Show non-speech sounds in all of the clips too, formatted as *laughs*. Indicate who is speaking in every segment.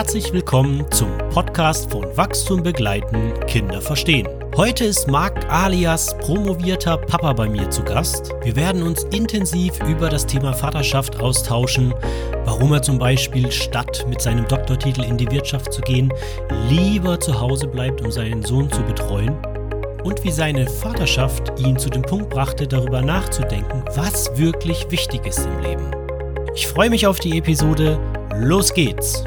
Speaker 1: herzlich willkommen zum Podcast von Wachstum begleiten, Kinder verstehen. Heute ist Marc alias promovierter Papa bei mir zu Gast. Wir werden uns intensiv über das Thema Vaterschaft austauschen, warum er zum Beispiel statt mit seinem Doktortitel in die Wirtschaft zu gehen, lieber zu Hause bleibt, um seinen Sohn zu betreuen und wie seine Vaterschaft ihn zu dem Punkt brachte, darüber nachzudenken, was wirklich wichtig ist im Leben. Ich freue mich auf die Episode. Los geht's!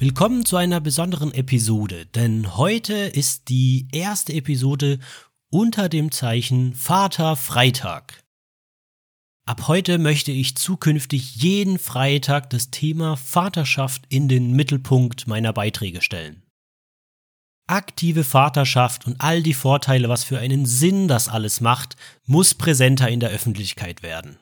Speaker 1: Willkommen zu einer besonderen Episode, denn heute ist die erste Episode unter dem Zeichen Vater Freitag. Ab heute möchte ich zukünftig jeden Freitag das Thema Vaterschaft in den Mittelpunkt meiner Beiträge stellen. Aktive Vaterschaft und all die Vorteile, was für einen Sinn das alles macht, muss präsenter in der Öffentlichkeit werden.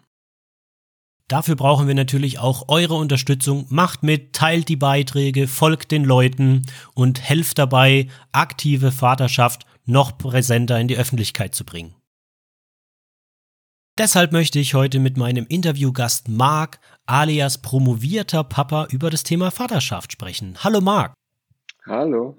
Speaker 1: Dafür brauchen wir natürlich auch eure Unterstützung. Macht mit, teilt die Beiträge, folgt den Leuten und helft dabei, aktive Vaterschaft noch präsenter in die Öffentlichkeit zu bringen. Deshalb möchte ich heute mit meinem Interviewgast Marc alias promovierter Papa über das Thema Vaterschaft sprechen. Hallo Marc.
Speaker 2: Hallo.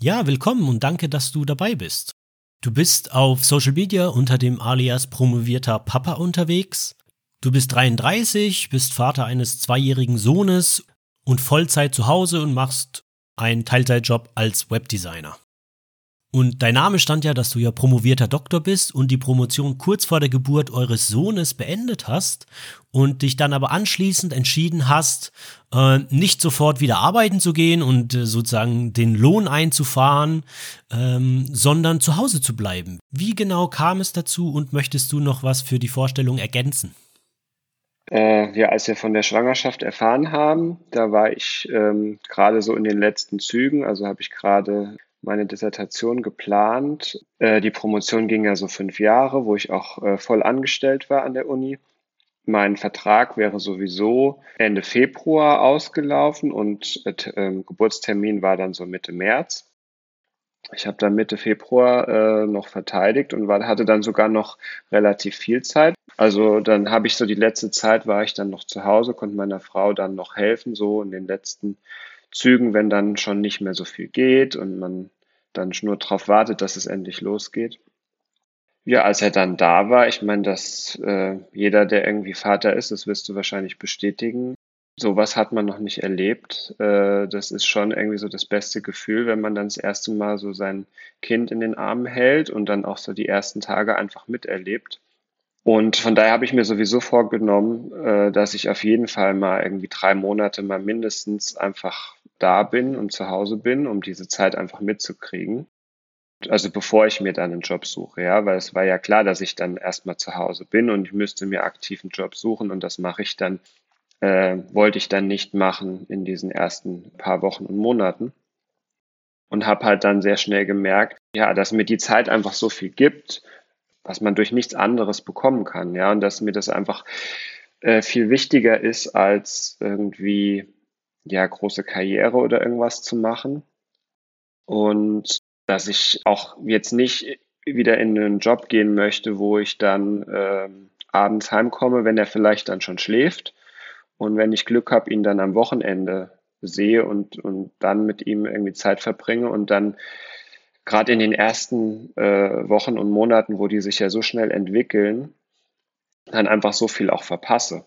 Speaker 1: Ja, willkommen und danke, dass du dabei bist. Du bist auf Social Media unter dem alias promovierter Papa unterwegs. Du bist 33, bist Vater eines zweijährigen Sohnes und Vollzeit zu Hause und machst einen Teilzeitjob als Webdesigner. Und dein Name stand ja, dass du ja promovierter Doktor bist und die Promotion kurz vor der Geburt eures Sohnes beendet hast und dich dann aber anschließend entschieden hast, äh, nicht sofort wieder arbeiten zu gehen und äh, sozusagen den Lohn einzufahren, ähm, sondern zu Hause zu bleiben. Wie genau kam es dazu und möchtest du noch was für die Vorstellung ergänzen?
Speaker 2: Äh, ja, als wir von der Schwangerschaft erfahren haben, da war ich ähm, gerade so in den letzten Zügen, also habe ich gerade meine Dissertation geplant. Äh, die Promotion ging ja so fünf Jahre, wo ich auch äh, voll angestellt war an der Uni. Mein Vertrag wäre sowieso Ende Februar ausgelaufen und äh, ähm, Geburtstermin war dann so Mitte März. Ich habe dann Mitte Februar äh, noch verteidigt und war, hatte dann sogar noch relativ viel Zeit. Also dann habe ich so die letzte Zeit war ich dann noch zu Hause, konnte meiner Frau dann noch helfen, so in den letzten Zügen, wenn dann schon nicht mehr so viel geht und man dann nur darauf wartet, dass es endlich losgeht. Ja, als er dann da war, ich meine, dass äh, jeder, der irgendwie Vater ist, das wirst du wahrscheinlich bestätigen, sowas hat man noch nicht erlebt. Äh, das ist schon irgendwie so das beste Gefühl, wenn man dann das erste Mal so sein Kind in den Armen hält und dann auch so die ersten Tage einfach miterlebt. Und von daher habe ich mir sowieso vorgenommen, äh, dass ich auf jeden Fall mal irgendwie drei Monate mal mindestens einfach da bin und zu Hause bin, um diese Zeit einfach mitzukriegen. Also bevor ich mir dann einen Job suche, ja, weil es war ja klar, dass ich dann erstmal zu Hause bin und ich müsste mir aktiv einen Job suchen und das mache ich dann äh, wollte ich dann nicht machen in diesen ersten paar Wochen und Monaten. Und habe halt dann sehr schnell gemerkt, ja, dass mir die Zeit einfach so viel gibt, was man durch nichts anderes bekommen kann, ja, und dass mir das einfach äh, viel wichtiger ist, als irgendwie ja große Karriere oder irgendwas zu machen. Und dass ich auch jetzt nicht wieder in einen Job gehen möchte, wo ich dann äh, abends heimkomme, wenn er vielleicht dann schon schläft und wenn ich Glück habe, ihn dann am Wochenende sehe und, und dann mit ihm irgendwie Zeit verbringe und dann gerade in den ersten äh, Wochen und Monaten, wo die sich ja so schnell entwickeln, dann einfach so viel auch verpasse.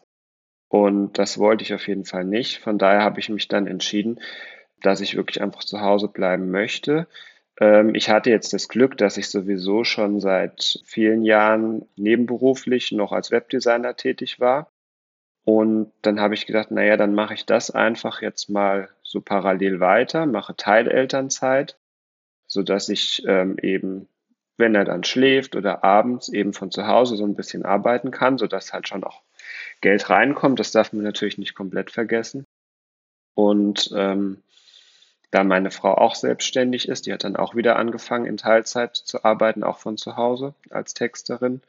Speaker 2: Und das wollte ich auf jeden Fall nicht. Von daher habe ich mich dann entschieden, dass ich wirklich einfach zu Hause bleiben möchte. Ähm, ich hatte jetzt das Glück, dass ich sowieso schon seit vielen Jahren nebenberuflich noch als Webdesigner tätig war und dann habe ich gedacht, naja, dann mache ich das einfach jetzt mal so parallel weiter, mache Teilelternzeit, so dass ich ähm, eben, wenn er dann schläft oder abends eben von zu Hause so ein bisschen arbeiten kann, so dass halt schon auch Geld reinkommt. Das darf man natürlich nicht komplett vergessen. Und ähm, da meine Frau auch selbstständig ist, die hat dann auch wieder angefangen in Teilzeit zu arbeiten, auch von zu Hause als Texterin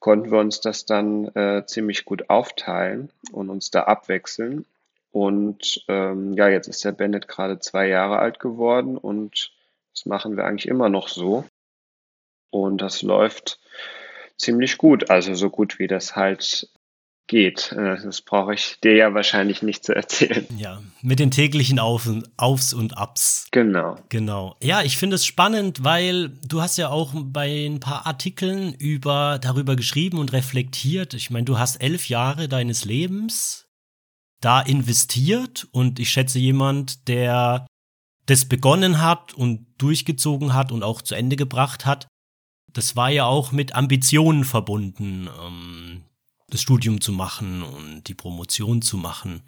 Speaker 2: konnten wir uns das dann äh, ziemlich gut aufteilen und uns da abwechseln. Und ähm, ja, jetzt ist der Bennett gerade zwei Jahre alt geworden und das machen wir eigentlich immer noch so. Und das läuft ziemlich gut, also so gut wie das halt geht. Äh, das brauche ich dir ja wahrscheinlich nicht zu erzählen.
Speaker 1: Ja, mit den täglichen Auf Aufs und Abs.
Speaker 2: Genau.
Speaker 1: Genau. Ja, ich finde es spannend, weil du hast ja auch bei ein paar Artikeln über, darüber geschrieben und reflektiert. Ich meine, du hast elf Jahre deines Lebens da investiert und ich schätze jemand, der das begonnen hat und durchgezogen hat und auch zu Ende gebracht hat, das war ja auch mit Ambitionen verbunden. Ähm, das Studium zu machen und die Promotion zu machen.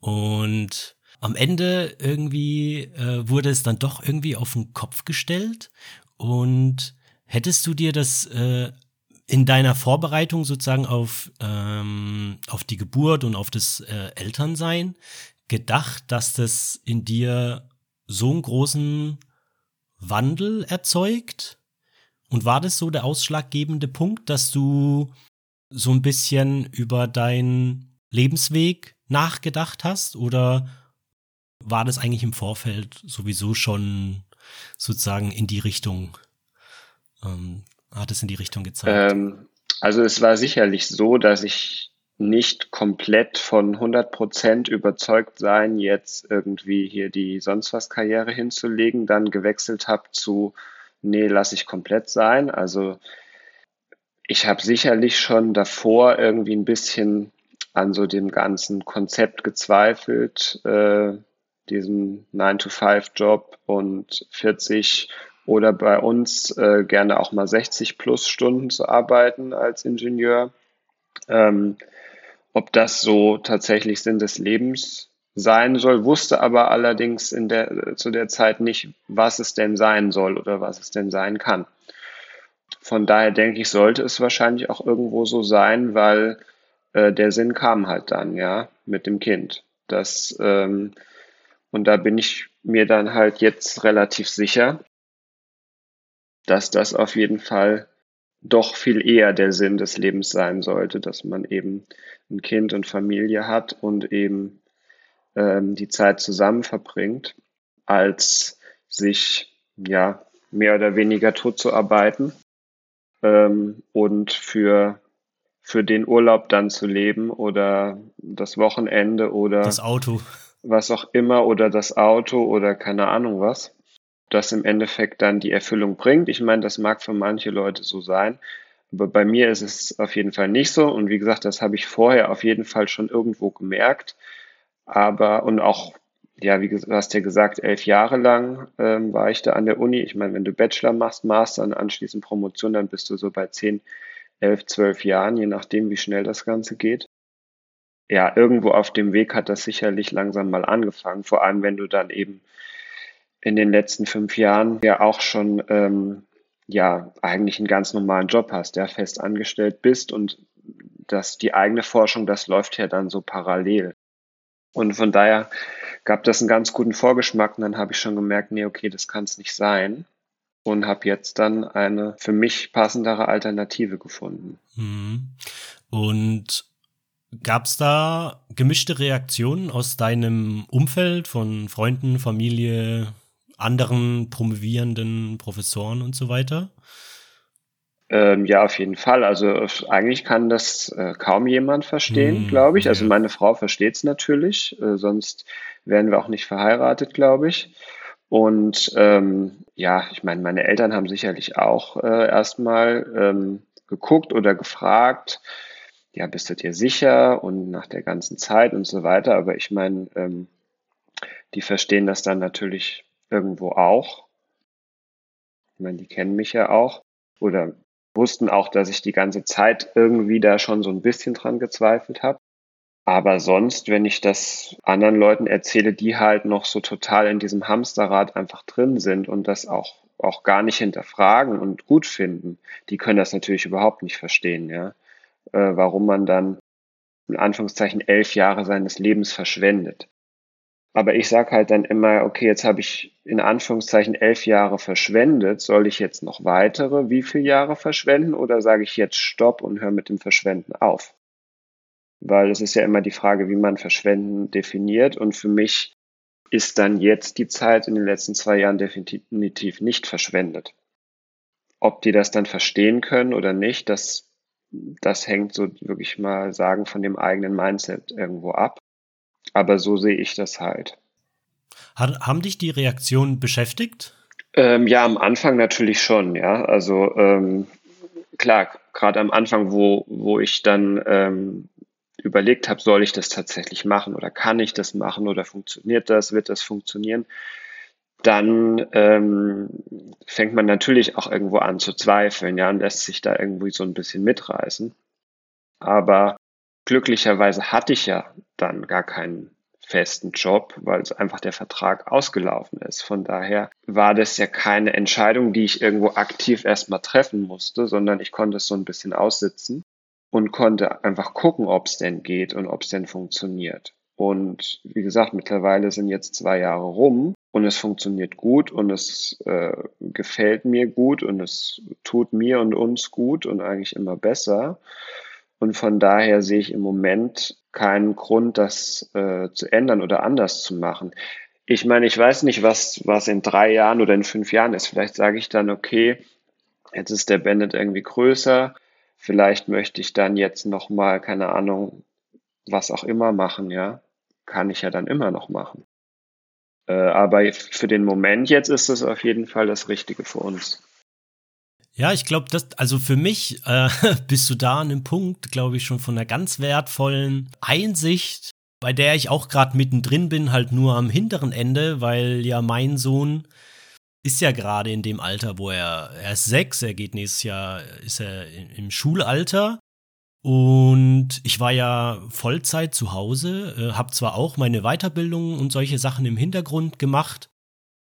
Speaker 1: Und am Ende irgendwie äh, wurde es dann doch irgendwie auf den Kopf gestellt. Und hättest du dir das äh, in deiner Vorbereitung sozusagen auf, ähm, auf die Geburt und auf das äh, Elternsein gedacht, dass das in dir so einen großen Wandel erzeugt? Und war das so der ausschlaggebende Punkt, dass du so ein bisschen über deinen Lebensweg nachgedacht hast oder war das eigentlich im Vorfeld sowieso schon sozusagen in die Richtung, ähm, hat es in die Richtung gezeigt? Ähm,
Speaker 2: also es war sicherlich so, dass ich nicht komplett von 100 Prozent überzeugt sein, jetzt irgendwie hier die sonst was Karriere hinzulegen, dann gewechselt habe zu, nee, lass ich komplett sein. Also ich habe sicherlich schon davor irgendwie ein bisschen an so dem ganzen Konzept gezweifelt, äh, diesem 9-to-5-Job und 40 oder bei uns äh, gerne auch mal 60 plus Stunden zu arbeiten als Ingenieur. Ähm, ob das so tatsächlich Sinn des Lebens sein soll, wusste aber allerdings in der, zu der Zeit nicht, was es denn sein soll oder was es denn sein kann. Von daher denke ich, sollte es wahrscheinlich auch irgendwo so sein, weil äh, der Sinn kam halt dann, ja, mit dem Kind. Das, ähm, und da bin ich mir dann halt jetzt relativ sicher, dass das auf jeden Fall doch viel eher der Sinn des Lebens sein sollte, dass man eben ein Kind und Familie hat und eben ähm, die Zeit zusammen verbringt, als sich ja mehr oder weniger tot zu arbeiten ähm, und für, für den Urlaub dann zu leben oder das Wochenende oder
Speaker 1: das Auto.
Speaker 2: Was auch immer oder das Auto oder keine Ahnung was, das im Endeffekt dann die Erfüllung bringt. Ich meine, das mag für manche Leute so sein, aber bei mir ist es auf jeden Fall nicht so. Und wie gesagt, das habe ich vorher auf jeden Fall schon irgendwo gemerkt. Aber und auch ja, wie du hast ja gesagt, elf Jahre lang ähm, war ich da an der Uni. Ich meine, wenn du Bachelor machst, Master und anschließend Promotion, dann bist du so bei zehn, elf, zwölf Jahren, je nachdem, wie schnell das Ganze geht. Ja, irgendwo auf dem Weg hat das sicherlich langsam mal angefangen, vor allem wenn du dann eben in den letzten fünf Jahren ja auch schon ähm, ja eigentlich einen ganz normalen Job hast, der fest angestellt bist und dass die eigene Forschung, das läuft ja dann so parallel. Und von daher gab das einen ganz guten Vorgeschmack und dann habe ich schon gemerkt, nee, okay, das kann es nicht sein und habe jetzt dann eine für mich passendere Alternative gefunden.
Speaker 1: Mhm. Und gab es da gemischte Reaktionen aus deinem Umfeld von Freunden, Familie, anderen promovierenden Professoren und so weiter?
Speaker 2: Ähm, ja, auf jeden Fall. Also eigentlich kann das äh, kaum jemand verstehen, hm, glaube ich. Also meine Frau versteht es natürlich, äh, sonst wären wir auch nicht verheiratet, glaube ich. Und ähm, ja, ich meine, meine Eltern haben sicherlich auch äh, erstmal ähm, geguckt oder gefragt, ja, bist du dir sicher und nach der ganzen Zeit und so weiter. Aber ich meine, ähm, die verstehen das dann natürlich irgendwo auch. Ich meine, die kennen mich ja auch oder wussten auch, dass ich die ganze Zeit irgendwie da schon so ein bisschen dran gezweifelt habe. Aber sonst, wenn ich das anderen Leuten erzähle, die halt noch so total in diesem Hamsterrad einfach drin sind und das auch, auch gar nicht hinterfragen und gut finden, die können das natürlich überhaupt nicht verstehen, ja. Äh, warum man dann in Anführungszeichen elf Jahre seines Lebens verschwendet. Aber ich sage halt dann immer, okay, jetzt habe ich in Anführungszeichen elf Jahre verschwendet. Soll ich jetzt noch weitere wie viele Jahre verschwenden oder sage ich jetzt Stopp und höre mit dem Verschwenden auf? Weil es ist ja immer die Frage, wie man Verschwenden definiert. Und für mich ist dann jetzt die Zeit in den letzten zwei Jahren definitiv nicht verschwendet. Ob die das dann verstehen können oder nicht, das, das hängt so wirklich mal sagen von dem eigenen Mindset irgendwo ab. Aber so sehe ich das halt.
Speaker 1: Haben dich die Reaktionen beschäftigt?
Speaker 2: Ähm, ja, am Anfang natürlich schon, ja. Also ähm, klar, gerade am Anfang, wo, wo ich dann ähm, überlegt habe, soll ich das tatsächlich machen oder kann ich das machen oder funktioniert das, wird das funktionieren, dann ähm, fängt man natürlich auch irgendwo an zu zweifeln, ja, und lässt sich da irgendwie so ein bisschen mitreißen. Aber glücklicherweise hatte ich ja dann gar keinen festen Job, weil es einfach der Vertrag ausgelaufen ist. Von daher war das ja keine Entscheidung, die ich irgendwo aktiv erstmal treffen musste, sondern ich konnte es so ein bisschen aussitzen und konnte einfach gucken, ob es denn geht und ob es denn funktioniert. Und wie gesagt, mittlerweile sind jetzt zwei Jahre rum und es funktioniert gut und es äh, gefällt mir gut und es tut mir und uns gut und eigentlich immer besser. Und von daher sehe ich im Moment keinen Grund, das äh, zu ändern oder anders zu machen. Ich meine, ich weiß nicht, was, was in drei Jahren oder in fünf Jahren ist. Vielleicht sage ich dann, okay, jetzt ist der Bandit irgendwie größer. Vielleicht möchte ich dann jetzt nochmal, keine Ahnung, was auch immer machen, ja. Kann ich ja dann immer noch machen. Äh, aber für den Moment jetzt ist es auf jeden Fall das Richtige für uns.
Speaker 1: Ja, ich glaube, das, also für mich äh, *laughs* bist du da an einem Punkt, glaube ich, schon von einer ganz wertvollen Einsicht, bei der ich auch gerade mittendrin bin, halt nur am hinteren Ende, weil ja mein Sohn ist ja gerade in dem Alter, wo er, er ist sechs, er geht nächstes Jahr, ist er im Schulalter. Und ich war ja Vollzeit zu Hause, äh, habe zwar auch meine Weiterbildung und solche Sachen im Hintergrund gemacht,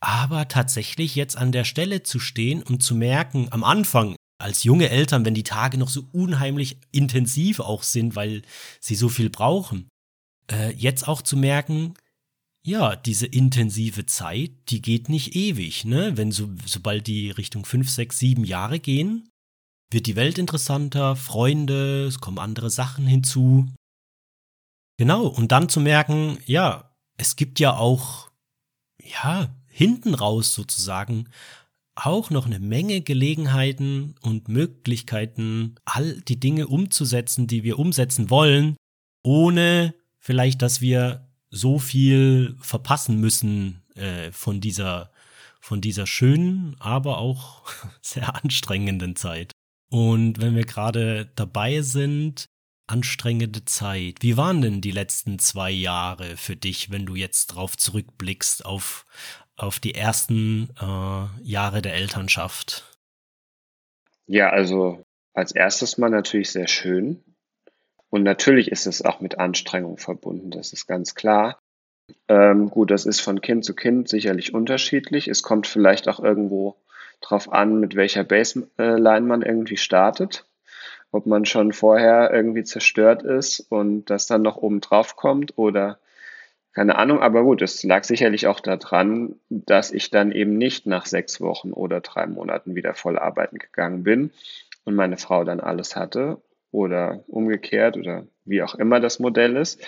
Speaker 1: aber tatsächlich jetzt an der Stelle zu stehen und zu merken, am Anfang, als junge Eltern, wenn die Tage noch so unheimlich intensiv auch sind, weil sie so viel brauchen, äh, jetzt auch zu merken, ja, diese intensive Zeit, die geht nicht ewig, ne? Wenn so, sobald die Richtung fünf, sechs, sieben Jahre gehen, wird die Welt interessanter, Freunde, es kommen andere Sachen hinzu. Genau, und dann zu merken, ja, es gibt ja auch, ja, hinten raus sozusagen auch noch eine Menge Gelegenheiten und Möglichkeiten, all die Dinge umzusetzen, die wir umsetzen wollen, ohne vielleicht, dass wir so viel verpassen müssen äh, von dieser von dieser schönen, aber auch *laughs* sehr anstrengenden Zeit. Und wenn wir gerade dabei sind, anstrengende Zeit. Wie waren denn die letzten zwei Jahre für dich, wenn du jetzt drauf zurückblickst auf, auf die ersten äh, Jahre der Elternschaft?
Speaker 2: Ja, also als erstes mal natürlich sehr schön. Und natürlich ist es auch mit Anstrengung verbunden, das ist ganz klar. Ähm, gut, das ist von Kind zu Kind sicherlich unterschiedlich. Es kommt vielleicht auch irgendwo drauf an, mit welcher Baseline man irgendwie startet. Ob man schon vorher irgendwie zerstört ist und das dann noch oben drauf kommt oder keine Ahnung, aber gut, es lag sicherlich auch daran, dass ich dann eben nicht nach sechs Wochen oder drei Monaten wieder voll arbeiten gegangen bin und meine Frau dann alles hatte oder umgekehrt oder wie auch immer das Modell ist,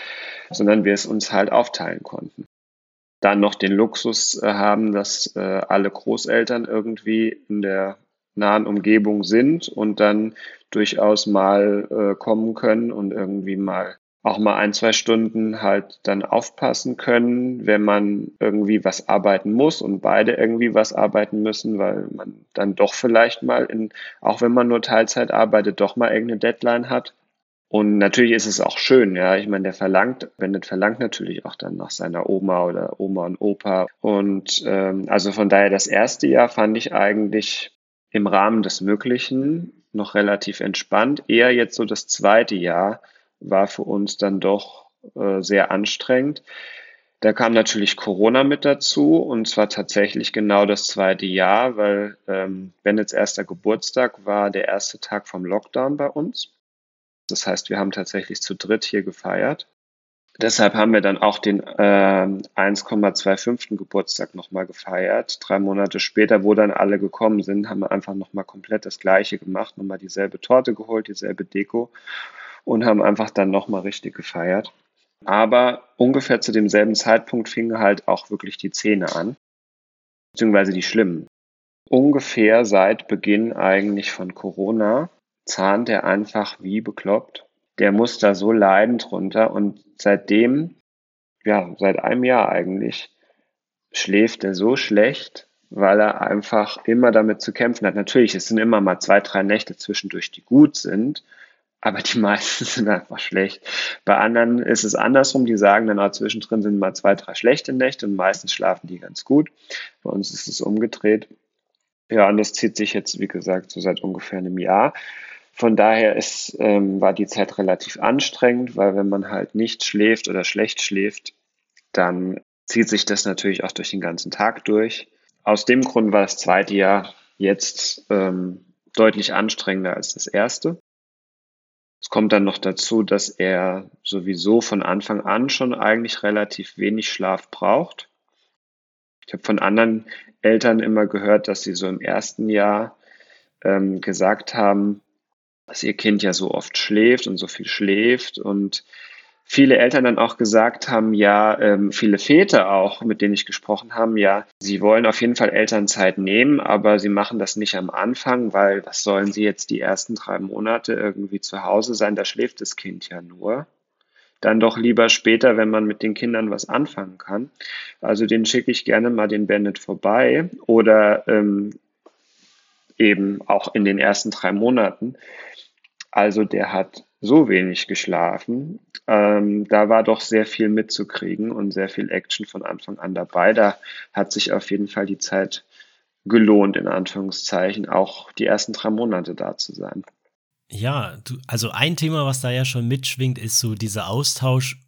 Speaker 2: sondern wir es uns halt aufteilen konnten. Dann noch den Luxus äh, haben, dass äh, alle Großeltern irgendwie in der nahen Umgebung sind und dann durchaus mal äh, kommen können und irgendwie mal auch mal ein, zwei Stunden halt dann aufpassen können, wenn man irgendwie was arbeiten muss und beide irgendwie was arbeiten müssen, weil man dann doch vielleicht mal in, auch wenn man nur Teilzeit arbeitet, doch mal irgendeine Deadline hat. Und natürlich ist es auch schön, ja. Ich meine, der verlangt, Bennett verlangt natürlich auch dann nach seiner Oma oder Oma und Opa. Und ähm, also von daher das erste Jahr fand ich eigentlich im Rahmen des Möglichen noch relativ entspannt. Eher jetzt so das zweite Jahr, war für uns dann doch äh, sehr anstrengend. Da kam natürlich Corona mit dazu und zwar tatsächlich genau das zweite Jahr, weil ähm, Bennets erster Geburtstag war der erste Tag vom Lockdown bei uns. Das heißt, wir haben tatsächlich zu dritt hier gefeiert. Deshalb haben wir dann auch den äh, 1,25. Geburtstag nochmal gefeiert. Drei Monate später, wo dann alle gekommen sind, haben wir einfach nochmal komplett das Gleiche gemacht, nochmal dieselbe Torte geholt, dieselbe Deko und haben einfach dann nochmal richtig gefeiert. Aber ungefähr zu demselben Zeitpunkt fingen halt auch wirklich die Zähne an, beziehungsweise die schlimmen. ungefähr seit Beginn eigentlich von Corona zahnt er einfach wie bekloppt. Der muss da so leidend runter und seitdem, ja, seit einem Jahr eigentlich, schläft er so schlecht, weil er einfach immer damit zu kämpfen hat. Natürlich, es sind immer mal zwei, drei Nächte zwischendurch, die gut sind, aber die *laughs* meisten sind einfach schlecht. Bei anderen ist es andersrum, die sagen dann auch zwischendrin sind mal zwei, drei schlechte Nächte und meistens schlafen die ganz gut. Bei uns ist es umgedreht. Ja, und das zieht sich jetzt, wie gesagt, so seit ungefähr einem Jahr. Von daher ist, ähm, war die Zeit relativ anstrengend, weil wenn man halt nicht schläft oder schlecht schläft, dann zieht sich das natürlich auch durch den ganzen Tag durch. Aus dem Grund war das zweite Jahr jetzt ähm, deutlich anstrengender als das erste. Es kommt dann noch dazu, dass er sowieso von Anfang an schon eigentlich relativ wenig Schlaf braucht. Ich habe von anderen Eltern immer gehört, dass sie so im ersten Jahr ähm, gesagt haben, dass ihr Kind ja so oft schläft und so viel schläft und viele Eltern dann auch gesagt haben, ja, ähm, viele Väter auch, mit denen ich gesprochen habe, ja, sie wollen auf jeden Fall Elternzeit nehmen, aber sie machen das nicht am Anfang, weil was sollen sie jetzt die ersten drei Monate irgendwie zu Hause sein? Da schläft das Kind ja nur. Dann doch lieber später, wenn man mit den Kindern was anfangen kann. Also den schicke ich gerne mal den Bennett vorbei oder ähm, eben auch in den ersten drei Monaten. Also der hat so wenig geschlafen. Ähm, da war doch sehr viel mitzukriegen und sehr viel Action von Anfang an dabei. Da hat sich auf jeden Fall die Zeit gelohnt, in Anführungszeichen, auch die ersten drei Monate da zu sein.
Speaker 1: Ja, du, also ein Thema, was da ja schon mitschwingt, ist so dieser Austausch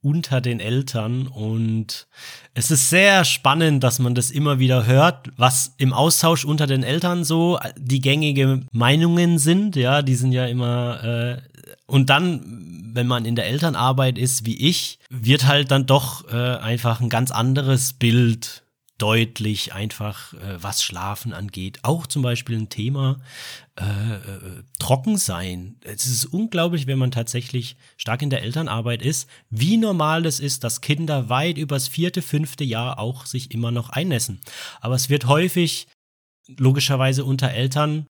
Speaker 1: unter den Eltern und es ist sehr spannend, dass man das immer wieder hört, was im Austausch unter den Eltern so die gängige Meinungen sind, ja, die sind ja immer äh, und dann, wenn man in der Elternarbeit ist, wie ich, wird halt dann doch äh, einfach ein ganz anderes Bild deutlich einfach, äh, was Schlafen angeht. Auch zum Beispiel ein Thema äh, äh, trocken sein. Es ist unglaublich, wenn man tatsächlich stark in der Elternarbeit ist, wie normal es ist, dass Kinder weit übers vierte, fünfte Jahr auch sich immer noch einnässen. Aber es wird häufig logischerweise unter Eltern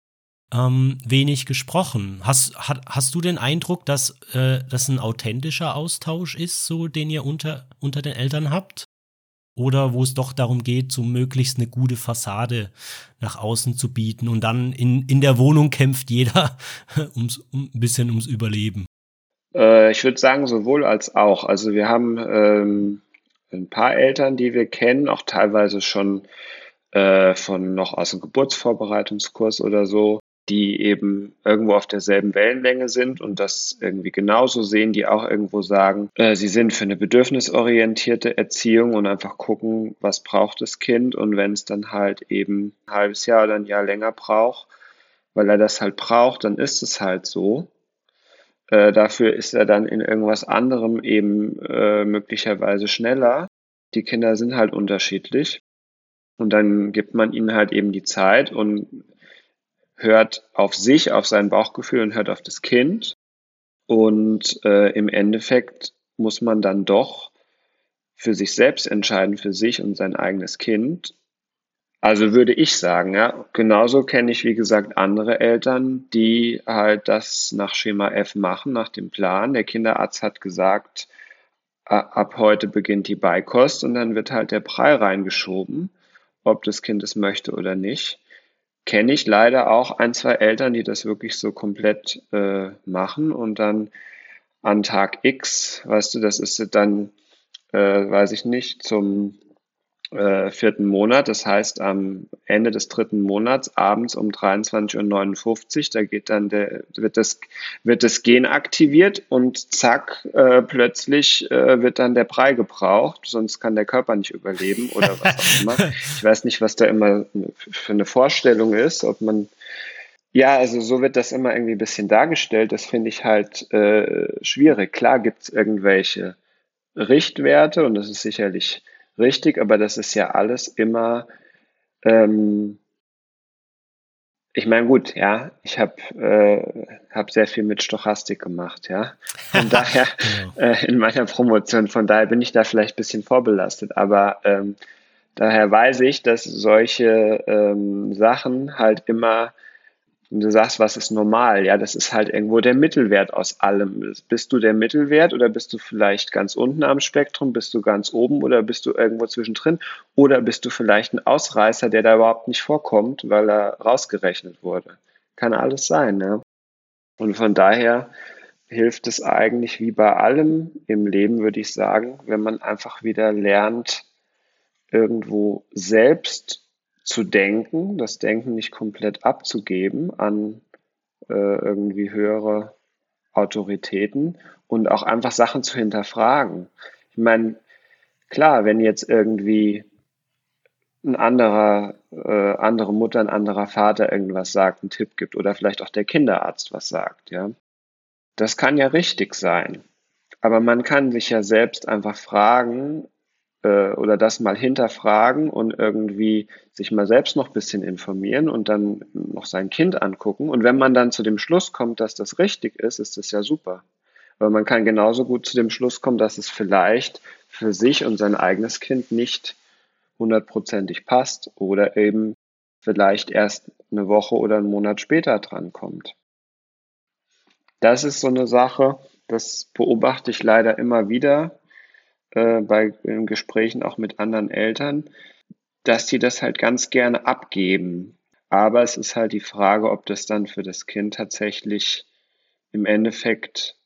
Speaker 1: ähm, wenig gesprochen. Hast, hat, hast du den Eindruck, dass äh, das ein authentischer Austausch ist, so den ihr unter, unter den Eltern habt? oder wo es doch darum geht, so möglichst eine gute Fassade nach außen zu bieten und dann in, in der Wohnung kämpft jeder *laughs* ums, um, ein bisschen ums Überleben.
Speaker 2: Äh, ich würde sagen, sowohl als auch. Also wir haben ähm, ein paar Eltern, die wir kennen, auch teilweise schon äh, von noch aus dem Geburtsvorbereitungskurs oder so, die eben irgendwo auf derselben Wellenlänge sind und das irgendwie genauso sehen, die auch irgendwo sagen, äh, sie sind für eine bedürfnisorientierte Erziehung und einfach gucken, was braucht das Kind und wenn es dann halt eben ein halbes Jahr oder ein Jahr länger braucht, weil er das halt braucht, dann ist es halt so. Äh, dafür ist er dann in irgendwas anderem eben äh, möglicherweise schneller. Die Kinder sind halt unterschiedlich. Und dann gibt man ihnen halt eben die Zeit und hört auf sich, auf sein Bauchgefühl und hört auf das Kind. Und äh, im Endeffekt muss man dann doch für sich selbst entscheiden, für sich und sein eigenes Kind. Also würde ich sagen, ja, genauso kenne ich, wie gesagt, andere Eltern, die halt das nach Schema F machen, nach dem Plan. Der Kinderarzt hat gesagt, ab heute beginnt die Beikost und dann wird halt der Brei reingeschoben, ob das Kind es möchte oder nicht kenne ich leider auch ein, zwei Eltern, die das wirklich so komplett äh, machen und dann an Tag X, weißt du, das ist dann, äh, weiß ich nicht, zum äh, vierten Monat. Das heißt, am Ende des dritten Monats, abends um 23.59 Uhr, da geht dann der, wird das, wird das Gen aktiviert und zack, äh, plötzlich äh, wird dann der Brei gebraucht, sonst kann der Körper nicht überleben oder was auch immer. *laughs* Ich weiß nicht, was da immer für eine Vorstellung ist, ob man ja, also so wird das immer irgendwie ein bisschen dargestellt. Das finde ich halt äh, schwierig. Klar gibt es irgendwelche Richtwerte und das ist sicherlich richtig, aber das ist ja alles immer, ähm, ich meine, gut, ja, ich habe äh, hab sehr viel mit Stochastik gemacht, ja. Von *laughs* daher, genau. äh, in meiner Promotion, von daher bin ich da vielleicht ein bisschen vorbelastet, aber ähm, daher weiß ich, dass solche ähm, Sachen halt immer und du sagst, was ist normal? Ja, das ist halt irgendwo der Mittelwert aus allem. Bist du der Mittelwert oder bist du vielleicht ganz unten am Spektrum? Bist du ganz oben oder bist du irgendwo zwischendrin? Oder bist du vielleicht ein Ausreißer, der da überhaupt nicht vorkommt, weil er rausgerechnet wurde? Kann alles sein, ne? Und von daher hilft es eigentlich wie bei allem im Leben, würde ich sagen, wenn man einfach wieder lernt, irgendwo selbst zu denken, das Denken nicht komplett abzugeben an äh, irgendwie höhere Autoritäten und auch einfach Sachen zu hinterfragen. Ich meine, klar, wenn jetzt irgendwie ein anderer, äh, andere Mutter, ein anderer Vater irgendwas sagt, einen Tipp gibt oder vielleicht auch der Kinderarzt was sagt, ja. Das kann ja richtig sein. Aber man kann sich ja selbst einfach fragen, äh, oder das mal hinterfragen und irgendwie sich mal selbst noch ein bisschen informieren und dann noch sein Kind angucken. Und wenn man dann zu dem Schluss kommt, dass das richtig ist, ist das ja super. Aber man kann genauso gut zu dem Schluss kommen, dass es vielleicht für sich und sein eigenes Kind nicht hundertprozentig passt oder eben vielleicht erst eine Woche oder einen Monat später drankommt. Das ist so eine Sache, das beobachte ich leider immer wieder, äh, bei in Gesprächen auch mit anderen Eltern, dass sie das halt ganz gerne abgeben. Aber es ist halt die Frage, ob das dann für das Kind tatsächlich im Endeffekt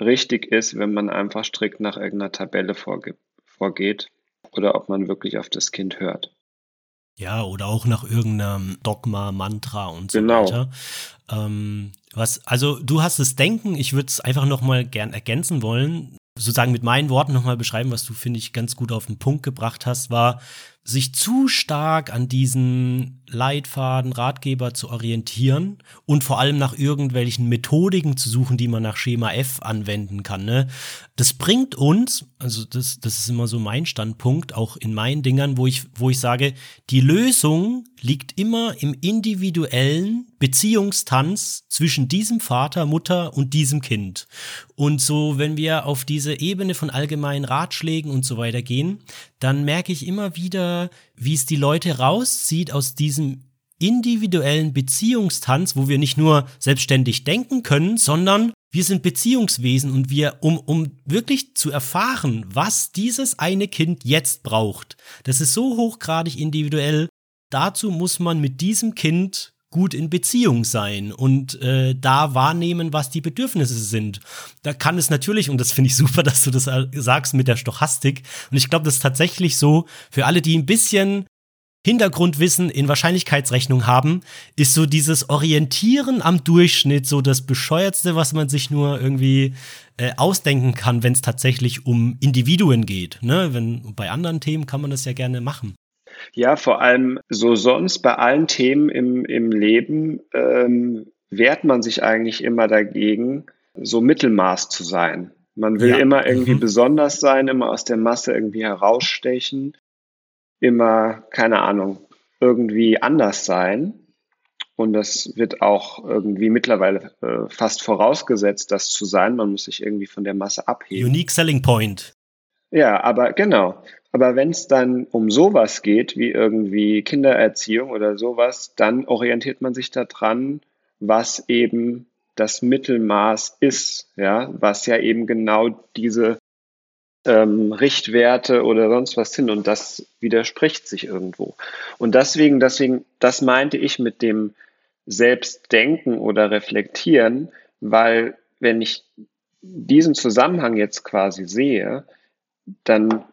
Speaker 2: richtig ist, wenn man einfach strikt nach irgendeiner Tabelle vorge vorgeht oder ob man wirklich auf das Kind hört.
Speaker 1: Ja, oder auch nach irgendeinem Dogma, Mantra und so genau. weiter. Ähm, was, also du hast das Denken, ich würde es einfach nochmal gern ergänzen wollen sozusagen mit meinen Worten nochmal beschreiben, was du, finde ich, ganz gut auf den Punkt gebracht hast, war, sich zu stark an diesen Leitfaden, Ratgeber zu orientieren und vor allem nach irgendwelchen Methodiken zu suchen, die man nach Schema F anwenden kann. Ne? Das bringt uns, also das, das ist immer so mein Standpunkt, auch in meinen Dingern, wo ich, wo ich sage, die Lösung liegt immer im individuellen Beziehungstanz zwischen diesem Vater, Mutter und diesem Kind. Und so, wenn wir auf diese Ebene von allgemeinen Ratschlägen und so weiter gehen, dann merke ich immer wieder, wie es die Leute rauszieht aus diesem individuellen Beziehungstanz, wo wir nicht nur selbstständig denken können, sondern wir sind Beziehungswesen und wir, um, um wirklich zu erfahren, was dieses eine Kind jetzt braucht, das ist so hochgradig individuell, dazu muss man mit diesem Kind gut in Beziehung sein und äh, da wahrnehmen, was die Bedürfnisse sind. Da kann es natürlich, und das finde ich *laughs* super, dass du das sagst mit der Stochastik, und ich glaube, das ist tatsächlich so, für alle, die ein bisschen Hintergrundwissen in Wahrscheinlichkeitsrechnung haben, ist so dieses Orientieren am Durchschnitt so das bescheuertste, was man sich nur irgendwie äh, ausdenken kann, wenn es tatsächlich um Individuen geht. Ne? Wenn bei anderen Themen kann man das ja gerne machen.
Speaker 2: Ja, vor allem so sonst bei allen Themen im, im Leben ähm, wehrt man sich eigentlich immer dagegen, so Mittelmaß zu sein. Man will ja. immer irgendwie mhm. besonders sein, immer aus der Masse irgendwie herausstechen, immer, keine Ahnung, irgendwie anders sein. Und das wird auch irgendwie mittlerweile äh, fast vorausgesetzt, das zu sein. Man muss sich irgendwie von der Masse abheben.
Speaker 1: Unique Selling Point.
Speaker 2: Ja, aber genau. Aber wenn es dann um sowas geht, wie irgendwie Kindererziehung oder sowas, dann orientiert man sich daran, was eben das Mittelmaß ist, ja, was ja eben genau diese ähm, Richtwerte oder sonst was sind und das widerspricht sich irgendwo. Und deswegen, deswegen, das meinte ich mit dem Selbstdenken oder Reflektieren, weil wenn ich diesen Zusammenhang jetzt quasi sehe, dann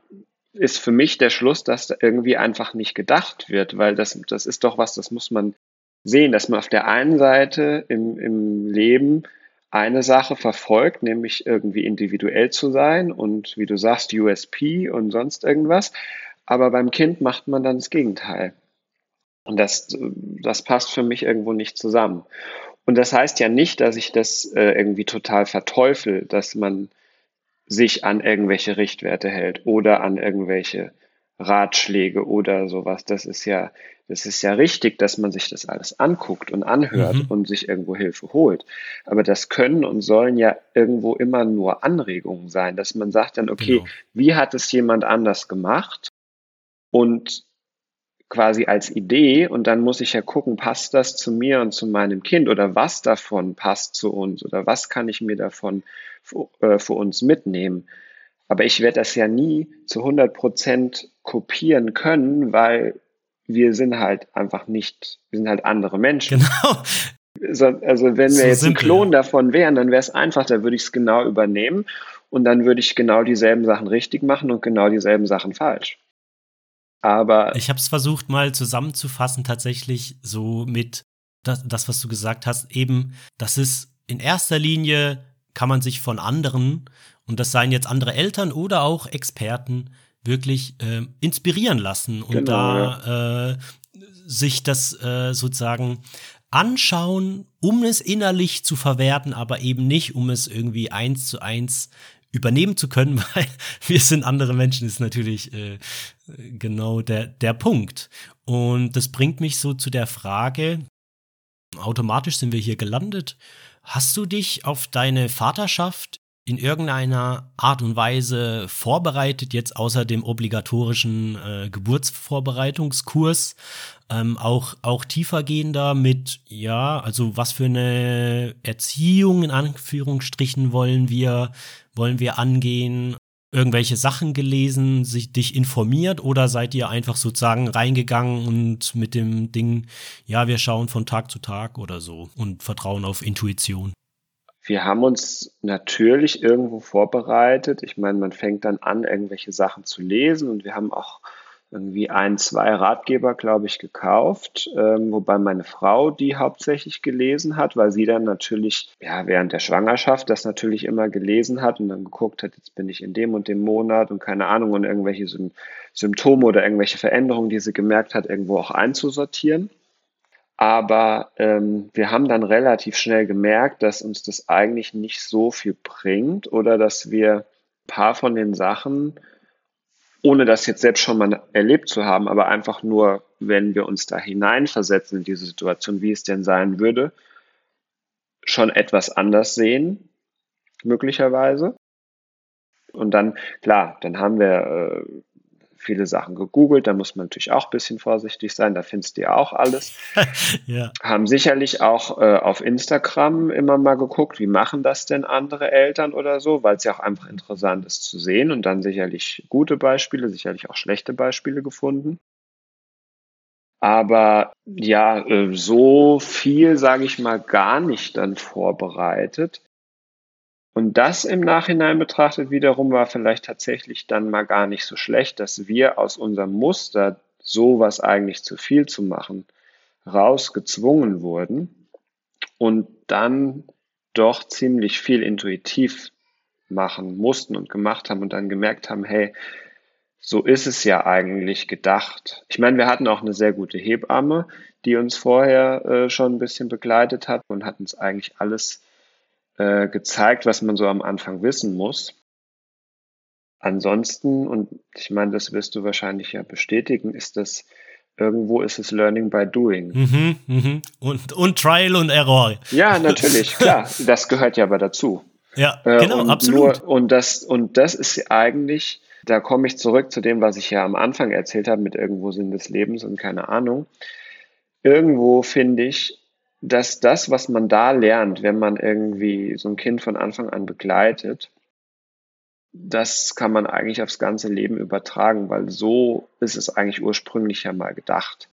Speaker 2: ist für mich der Schluss, dass da irgendwie einfach nicht gedacht wird, weil das, das ist doch was, das muss man sehen, dass man auf der einen Seite im, im Leben eine Sache verfolgt, nämlich irgendwie individuell zu sein und wie du sagst, USP und sonst irgendwas. Aber beim Kind macht man dann das Gegenteil. Und das, das passt für mich irgendwo nicht zusammen. Und das heißt ja nicht, dass ich das äh, irgendwie total verteufel, dass man sich an irgendwelche Richtwerte hält oder an irgendwelche Ratschläge oder sowas. Das ist ja, das ist ja richtig, dass man sich das alles anguckt und anhört mhm. und sich irgendwo Hilfe holt. Aber das können und sollen ja irgendwo immer nur Anregungen sein, dass man sagt dann, okay, genau. wie hat es jemand anders gemacht? und quasi als Idee und dann muss ich ja gucken, passt das zu mir und zu meinem Kind oder was davon passt zu uns oder was kann ich mir davon für, äh, für uns mitnehmen. Aber ich werde das ja nie zu 100 Prozent kopieren können, weil wir sind halt einfach nicht, wir sind halt andere Menschen. Genau. So, also wenn wir so jetzt ein Klon davon wären, dann wäre es einfach, da würde ich es genau übernehmen und dann würde ich genau dieselben Sachen richtig machen und genau dieselben Sachen falsch.
Speaker 1: Aber ich habe es versucht mal zusammenzufassen, tatsächlich so mit das, das, was du gesagt hast, eben, das ist in erster Linie kann man sich von anderen, und das seien jetzt andere Eltern oder auch Experten, wirklich äh, inspirieren lassen und genau, da ja. äh, sich das äh, sozusagen anschauen, um es innerlich zu verwerten, aber eben nicht, um es irgendwie eins zu eins übernehmen zu können, *laughs* weil wir sind andere Menschen, ist natürlich äh, genau der, der Punkt. Und das bringt mich so zu der Frage, automatisch sind wir hier gelandet. Hast du dich auf deine Vaterschaft in irgendeiner Art und Weise vorbereitet, jetzt außer dem obligatorischen äh, Geburtsvorbereitungskurs, ähm, auch, auch tiefergehender mit, ja, also was für eine Erziehung in Anführungsstrichen wollen wir, wollen wir angehen? Irgendwelche Sachen gelesen, sich dich informiert oder seid ihr einfach sozusagen reingegangen und mit dem Ding, ja, wir schauen von Tag zu Tag oder so und vertrauen auf Intuition?
Speaker 2: Wir haben uns natürlich irgendwo vorbereitet. Ich meine, man fängt dann an, irgendwelche Sachen zu lesen und wir haben auch irgendwie ein, zwei Ratgeber, glaube ich, gekauft, ähm, wobei meine Frau die hauptsächlich gelesen hat, weil sie dann natürlich ja während der Schwangerschaft das natürlich immer gelesen hat und dann geguckt hat, jetzt bin ich in dem und dem Monat und keine Ahnung und irgendwelche Symptome oder irgendwelche Veränderungen, die sie gemerkt hat, irgendwo auch einzusortieren. Aber ähm, wir haben dann relativ schnell gemerkt, dass uns das eigentlich nicht so viel bringt oder dass wir ein paar von den Sachen ohne das jetzt selbst schon mal erlebt zu haben, aber einfach nur, wenn wir uns da hineinversetzen in diese Situation, wie es denn sein würde, schon etwas anders sehen, möglicherweise. Und dann, klar, dann haben wir äh, viele Sachen gegoogelt, da muss man natürlich auch ein bisschen vorsichtig sein, da findest du ja auch alles. *laughs* ja. Haben sicherlich auch äh, auf Instagram immer mal geguckt, wie machen das denn andere Eltern oder so, weil es ja auch einfach interessant ist zu sehen und dann sicherlich gute Beispiele, sicherlich auch schlechte Beispiele gefunden. Aber ja, äh, so viel, sage ich mal, gar nicht dann vorbereitet. Und das im Nachhinein betrachtet wiederum war vielleicht tatsächlich dann mal gar nicht so schlecht, dass wir aus unserem Muster, sowas eigentlich zu viel zu machen, rausgezwungen wurden und dann doch ziemlich viel intuitiv machen mussten und gemacht haben und dann gemerkt haben, hey, so ist es ja eigentlich gedacht. Ich meine, wir hatten auch eine sehr gute Hebamme, die uns vorher äh, schon ein bisschen begleitet hat und hat uns eigentlich alles äh, gezeigt, was man so am Anfang wissen muss. Ansonsten, und ich meine, das wirst du wahrscheinlich ja bestätigen, ist das irgendwo ist es Learning by Doing.
Speaker 1: Mhm, mhm. Und, und Trial und Error.
Speaker 2: Ja, *laughs* natürlich, klar. Das gehört ja aber dazu.
Speaker 1: Ja, äh, genau, absolut.
Speaker 2: Nur, und, das, und das ist eigentlich, da komme ich zurück zu dem, was ich ja am Anfang erzählt habe, mit irgendwo Sinn des Lebens und keine Ahnung. Irgendwo finde ich, dass das, was man da lernt, wenn man irgendwie so ein Kind von Anfang an begleitet, das kann man eigentlich aufs ganze Leben übertragen, weil so ist es eigentlich ursprünglich ja mal gedacht.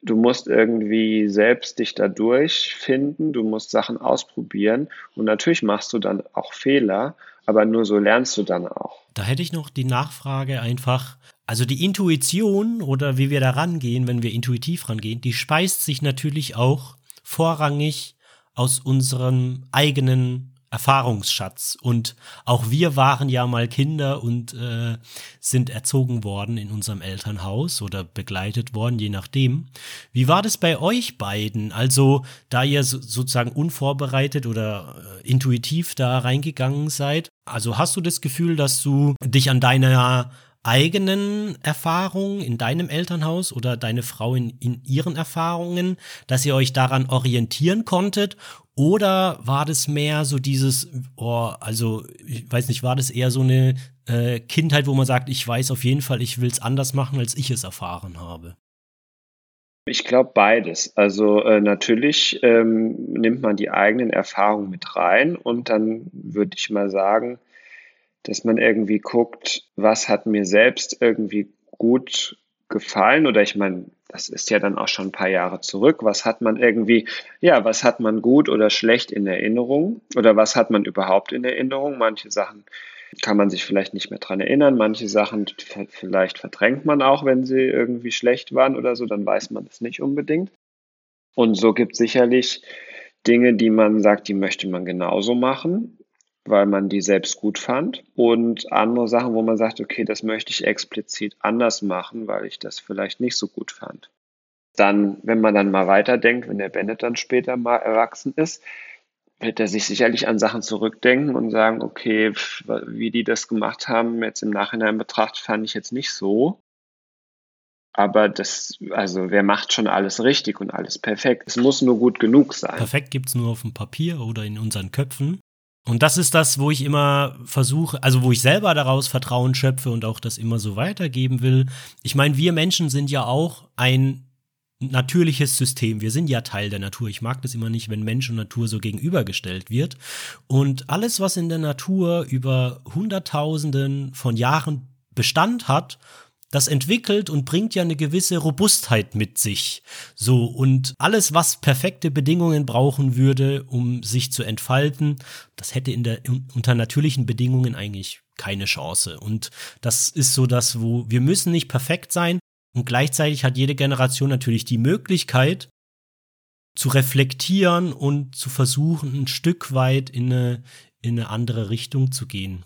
Speaker 2: Du musst irgendwie selbst dich da durchfinden, du musst Sachen ausprobieren und natürlich machst du dann auch Fehler, aber nur so lernst du dann auch.
Speaker 1: Da hätte ich noch die Nachfrage einfach, also die Intuition oder wie wir da rangehen, wenn wir intuitiv rangehen, die speist sich natürlich auch vorrangig aus unserem eigenen Erfahrungsschatz. Und auch wir waren ja mal Kinder und äh, sind erzogen worden in unserem Elternhaus oder begleitet worden, je nachdem. Wie war das bei euch beiden? Also, da ihr so, sozusagen unvorbereitet oder äh, intuitiv da reingegangen seid, also hast du das Gefühl, dass du dich an deiner eigenen Erfahrungen in deinem Elternhaus oder deine Frau in, in ihren Erfahrungen, dass ihr euch daran orientieren konntet? Oder war das mehr so dieses, oh, also ich weiß nicht, war das eher so eine äh, Kindheit, wo man sagt, ich weiß auf jeden Fall, ich will es anders machen, als ich es erfahren habe?
Speaker 2: Ich glaube beides. Also äh, natürlich ähm, nimmt man die eigenen Erfahrungen mit rein und dann würde ich mal sagen, dass man irgendwie guckt, was hat mir selbst irgendwie gut gefallen oder ich meine, das ist ja dann auch schon ein paar Jahre zurück. Was hat man irgendwie, ja, was hat man gut oder schlecht in Erinnerung oder was hat man überhaupt in Erinnerung? Manche Sachen kann man sich vielleicht nicht mehr dran erinnern. Manche Sachen vielleicht verdrängt man auch, wenn sie irgendwie schlecht waren oder so, dann weiß man es nicht unbedingt. Und so gibt es sicherlich Dinge, die man sagt, die möchte man genauso machen, weil man die selbst gut fand. Und andere Sachen, wo man sagt, okay, das möchte ich explizit anders machen, weil ich das vielleicht nicht so gut fand. Dann, wenn man dann mal weiterdenkt, wenn der Bennett dann später mal erwachsen ist, wird er sich sicherlich an Sachen zurückdenken und sagen, okay, wie die das gemacht haben, jetzt im Nachhinein betrachtet, fand ich jetzt nicht so. Aber das, also wer macht schon alles richtig und alles perfekt? Es muss nur gut genug sein.
Speaker 1: Perfekt gibt es nur auf dem Papier oder in unseren Köpfen. Und das ist das, wo ich immer versuche, also wo ich selber daraus Vertrauen schöpfe und auch das immer so weitergeben will. Ich meine, wir Menschen sind ja auch ein natürliches System. Wir sind ja Teil der Natur. Ich mag das immer nicht, wenn Mensch und Natur so gegenübergestellt wird. Und alles, was in der Natur über Hunderttausenden von Jahren Bestand hat, das entwickelt und bringt ja eine gewisse Robustheit mit sich. So, und alles, was perfekte Bedingungen brauchen würde, um sich zu entfalten, das hätte in der, unter natürlichen Bedingungen eigentlich keine Chance. Und das ist so das, wo wir müssen nicht perfekt sein, und gleichzeitig hat jede Generation natürlich die Möglichkeit, zu reflektieren und zu versuchen, ein Stück weit in eine, in eine andere Richtung zu gehen.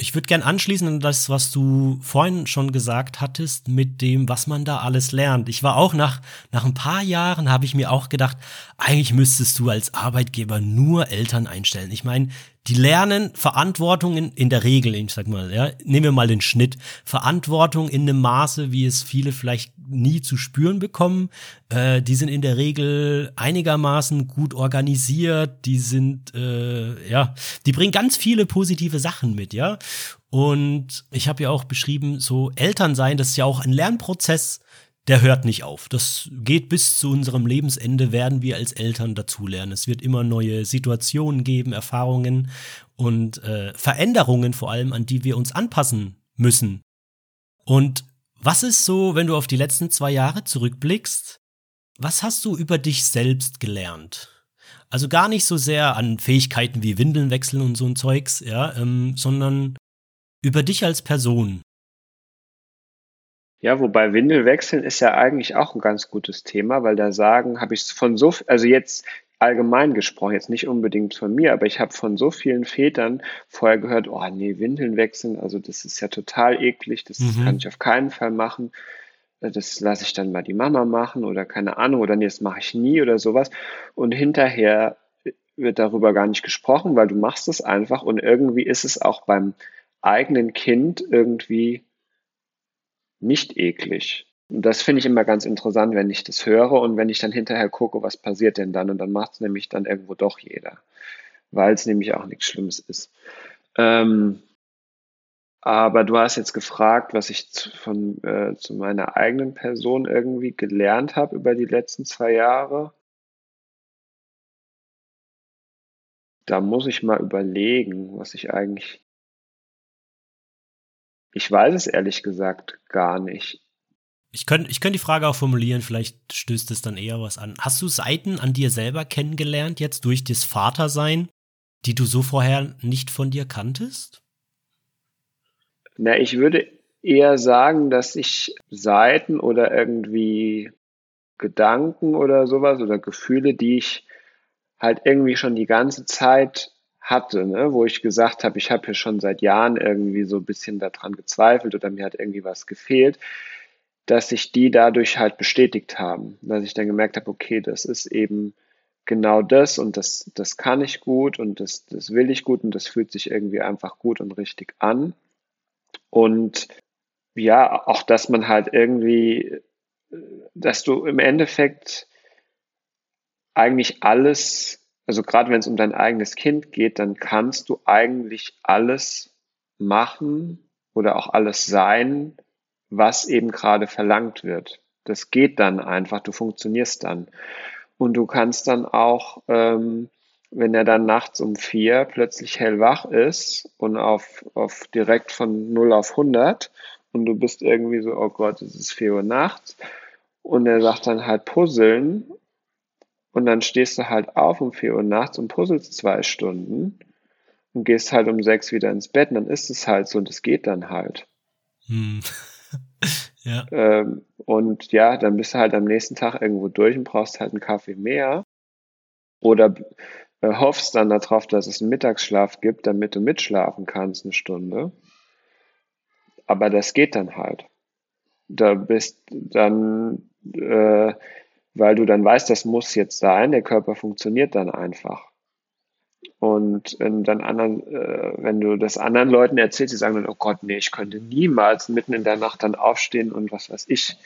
Speaker 1: Ich würde gern anschließen an das, was du vorhin schon gesagt hattest, mit dem, was man da alles lernt. Ich war auch nach, nach ein paar Jahren, habe ich mir auch gedacht, eigentlich müsstest du als Arbeitgeber nur Eltern einstellen. Ich meine, die lernen Verantwortung in, in der Regel, ich sag mal, ja, nehmen wir mal den Schnitt, Verantwortung in einem Maße, wie es viele vielleicht nie zu spüren bekommen. Äh, die sind in der Regel einigermaßen gut organisiert, die sind, äh, ja, die bringen ganz viele positive Sachen mit, ja. Und ich habe ja auch beschrieben, so Eltern sein, das ist ja auch ein Lernprozess der hört nicht auf. Das geht bis zu unserem Lebensende, werden wir als Eltern dazulernen. Es wird immer neue Situationen geben, Erfahrungen und äh, Veränderungen vor allem, an die wir uns anpassen müssen. Und was ist so, wenn du auf die letzten zwei Jahre zurückblickst? Was hast du über dich selbst gelernt? Also gar nicht so sehr an Fähigkeiten wie Windeln wechseln und so ein Zeugs, ja, ähm, sondern über dich als Person.
Speaker 2: Ja, wobei Windelwechseln ist ja eigentlich auch ein ganz gutes Thema, weil da sagen, habe ich von so, also jetzt allgemein gesprochen, jetzt nicht unbedingt von mir, aber ich habe von so vielen Vätern vorher gehört, oh nee, Windeln wechseln, also das ist ja total eklig, das mhm. kann ich auf keinen Fall machen. Das lasse ich dann mal die Mama machen oder keine Ahnung, oder nee, das mache ich nie oder sowas. Und hinterher wird darüber gar nicht gesprochen, weil du machst es einfach und irgendwie ist es auch beim eigenen Kind irgendwie nicht eklig. Und das finde ich immer ganz interessant, wenn ich das höre und wenn ich dann hinterher gucke, was passiert denn dann. Und dann macht es nämlich dann irgendwo doch jeder, weil es nämlich auch nichts Schlimmes ist. Ähm, aber du hast jetzt gefragt, was ich zu, von, äh, zu meiner eigenen Person irgendwie gelernt habe über die letzten zwei Jahre. Da muss ich mal überlegen, was ich eigentlich ich weiß es ehrlich gesagt gar nicht.
Speaker 1: Ich könnte ich könnt die Frage auch formulieren, vielleicht stößt es dann eher was an. Hast du Seiten an dir selber kennengelernt, jetzt durch das Vatersein, die du so vorher nicht von dir kanntest?
Speaker 2: Na, ich würde eher sagen, dass ich Seiten oder irgendwie Gedanken oder sowas oder Gefühle, die ich halt irgendwie schon die ganze Zeit hatte, ne, wo ich gesagt habe, ich habe hier schon seit Jahren irgendwie so ein bisschen daran gezweifelt oder mir hat irgendwie was gefehlt, dass sich die dadurch halt bestätigt haben, dass ich dann gemerkt habe, okay, das ist eben genau das und das, das kann ich gut und das, das will ich gut und das fühlt sich irgendwie einfach gut und richtig an. Und ja, auch dass man halt irgendwie, dass du im Endeffekt eigentlich alles also gerade wenn es um dein eigenes Kind geht, dann kannst du eigentlich alles machen, oder auch alles sein, was eben gerade verlangt wird. Das geht dann einfach, du funktionierst dann. Und du kannst dann auch, ähm, wenn er dann nachts um vier plötzlich hellwach ist und auf, auf direkt von 0 auf 100 und du bist irgendwie so, oh Gott, es ist 4 Uhr nachts und er sagt dann halt puzzeln und dann stehst du halt auf um 4 Uhr nachts und puzzelst zwei Stunden und gehst halt um sechs wieder ins Bett und dann ist es halt so und es geht dann halt. Hm. *laughs* ja. Ähm, und ja, dann bist du halt am nächsten Tag irgendwo durch und brauchst halt einen Kaffee mehr. Oder äh, hoffst dann darauf, dass es einen Mittagsschlaf gibt, damit du mitschlafen kannst eine Stunde. Aber das geht dann halt. Da bist dann, äh, weil du dann weißt, das muss jetzt sein, der Körper funktioniert dann einfach. Und dann anderen, äh, wenn du das anderen Leuten erzählst, die sagen dann, oh Gott, nee, ich könnte niemals mitten in der Nacht dann aufstehen und was weiß ich.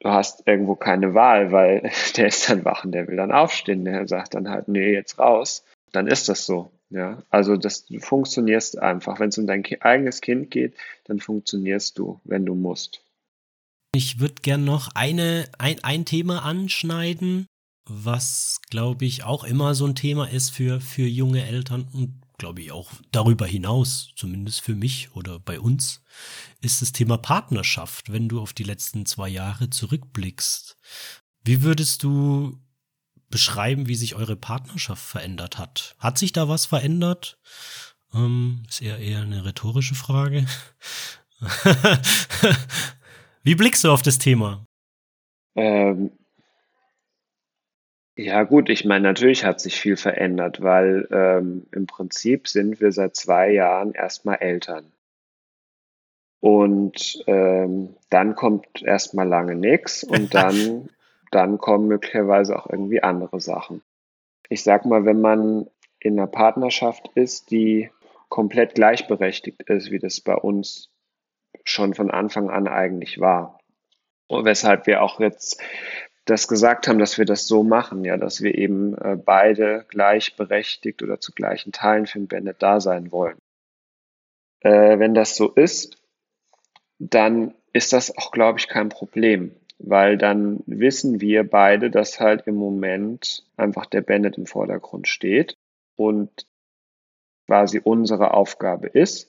Speaker 2: Du hast irgendwo keine Wahl, weil *laughs* der ist dann wach und der will dann aufstehen. Der sagt dann halt, nee, jetzt raus. Dann ist das so. Ja, also das, du funktionierst einfach. Wenn es um dein eigenes Kind geht, dann funktionierst du, wenn du musst.
Speaker 1: Ich würde gern noch eine, ein, ein Thema anschneiden, was, glaube ich, auch immer so ein Thema ist für, für junge Eltern und glaube ich auch darüber hinaus, zumindest für mich oder bei uns, ist das Thema Partnerschaft, wenn du auf die letzten zwei Jahre zurückblickst. Wie würdest du beschreiben, wie sich eure Partnerschaft verändert hat? Hat sich da was verändert? Ähm, ist eher, eher eine rhetorische Frage. *laughs* wie blickst du auf das Thema?
Speaker 2: Ähm, ja gut, ich meine, natürlich hat sich viel verändert, weil ähm, im Prinzip sind wir seit zwei Jahren erstmal Eltern. Und ähm, dann kommt erstmal lange nichts und *laughs* dann, dann kommen möglicherweise auch irgendwie andere Sachen. Ich sag mal, wenn man in einer Partnerschaft ist, die komplett gleichberechtigt ist, wie das bei uns schon von Anfang an eigentlich war. Und weshalb wir auch jetzt das gesagt haben, dass wir das so machen, ja, dass wir eben äh, beide gleichberechtigt oder zu gleichen Teilen für den Bennett da sein wollen. Äh, wenn das so ist, dann ist das auch, glaube ich, kein Problem, weil dann wissen wir beide, dass halt im Moment einfach der Bennett im Vordergrund steht und quasi unsere Aufgabe ist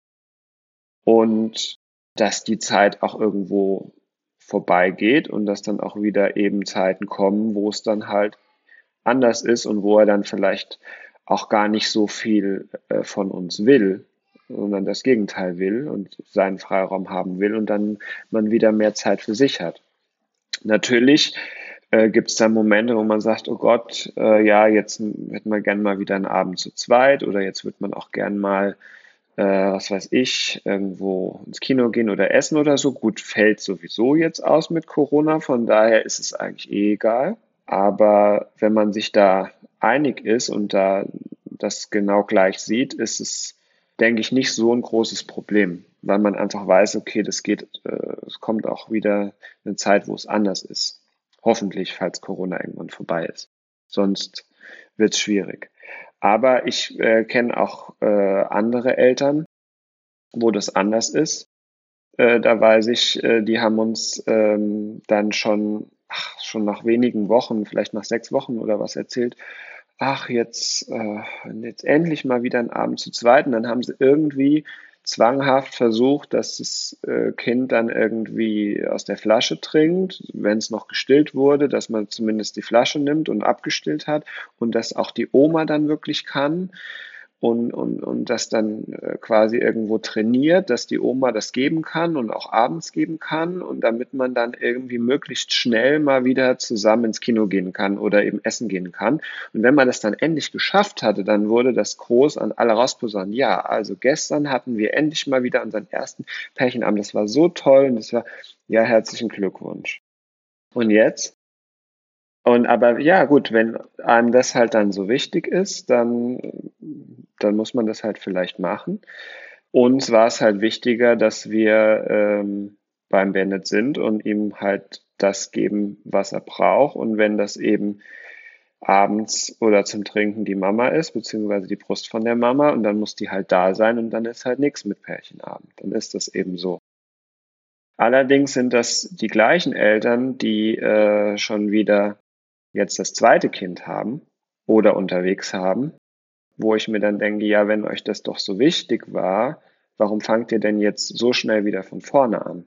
Speaker 2: und dass die Zeit auch irgendwo vorbeigeht und dass dann auch wieder eben Zeiten kommen, wo es dann halt anders ist und wo er dann vielleicht auch gar nicht so viel äh, von uns will, sondern das Gegenteil will und seinen Freiraum haben will und dann man wieder mehr Zeit für sich hat. Natürlich äh, gibt es dann Momente, wo man sagt, oh Gott, äh, ja, jetzt hätten wir gern mal wieder einen Abend zu zweit oder jetzt wird man auch gern mal äh, was weiß ich, irgendwo ins Kino gehen oder essen oder so. Gut, fällt sowieso jetzt aus mit Corona, von daher ist es eigentlich eh egal. Aber wenn man sich da einig ist und da das genau gleich sieht, ist es, denke ich, nicht so ein großes Problem, weil man einfach weiß, okay, das geht, äh, es kommt auch wieder eine Zeit, wo es anders ist. Hoffentlich, falls Corona irgendwann vorbei ist. Sonst wird es schwierig. Aber ich äh, kenne auch äh, andere Eltern, wo das anders ist. Äh, da weiß ich, äh, die haben uns ähm, dann schon, ach, schon nach wenigen Wochen, vielleicht nach sechs Wochen oder was erzählt, ach, jetzt, äh, jetzt endlich mal wieder ein Abend zu zweit. Und dann haben sie irgendwie zwanghaft versucht, dass das äh, Kind dann irgendwie aus der Flasche trinkt, wenn es noch gestillt wurde, dass man zumindest die Flasche nimmt und abgestillt hat und dass auch die Oma dann wirklich kann und, und, und das dann äh, quasi irgendwo trainiert, dass die Oma das geben kann und auch abends geben kann und damit man dann irgendwie möglichst schnell mal wieder zusammen ins Kino gehen kann oder eben essen gehen kann. Und wenn man das dann endlich geschafft hatte, dann wurde das groß an alle rausposaunen. Ja, also gestern hatten wir endlich mal wieder unseren ersten Pärchenabend. Das war so toll und das war, ja, herzlichen Glückwunsch. Und jetzt? Und aber ja, gut, wenn einem das halt dann so wichtig ist, dann dann muss man das halt vielleicht machen. Uns war es halt wichtiger, dass wir ähm, beim Bennett sind und ihm halt das geben, was er braucht. Und wenn das eben abends oder zum Trinken die Mama ist, beziehungsweise die Brust von der Mama und dann muss die halt da sein und dann ist halt nichts mit Pärchenabend. Dann ist das eben so. Allerdings sind das die gleichen Eltern, die äh, schon wieder jetzt das zweite Kind haben oder unterwegs haben, wo ich mir dann denke, ja, wenn euch das doch so wichtig war, warum fangt ihr denn jetzt so schnell wieder von vorne an?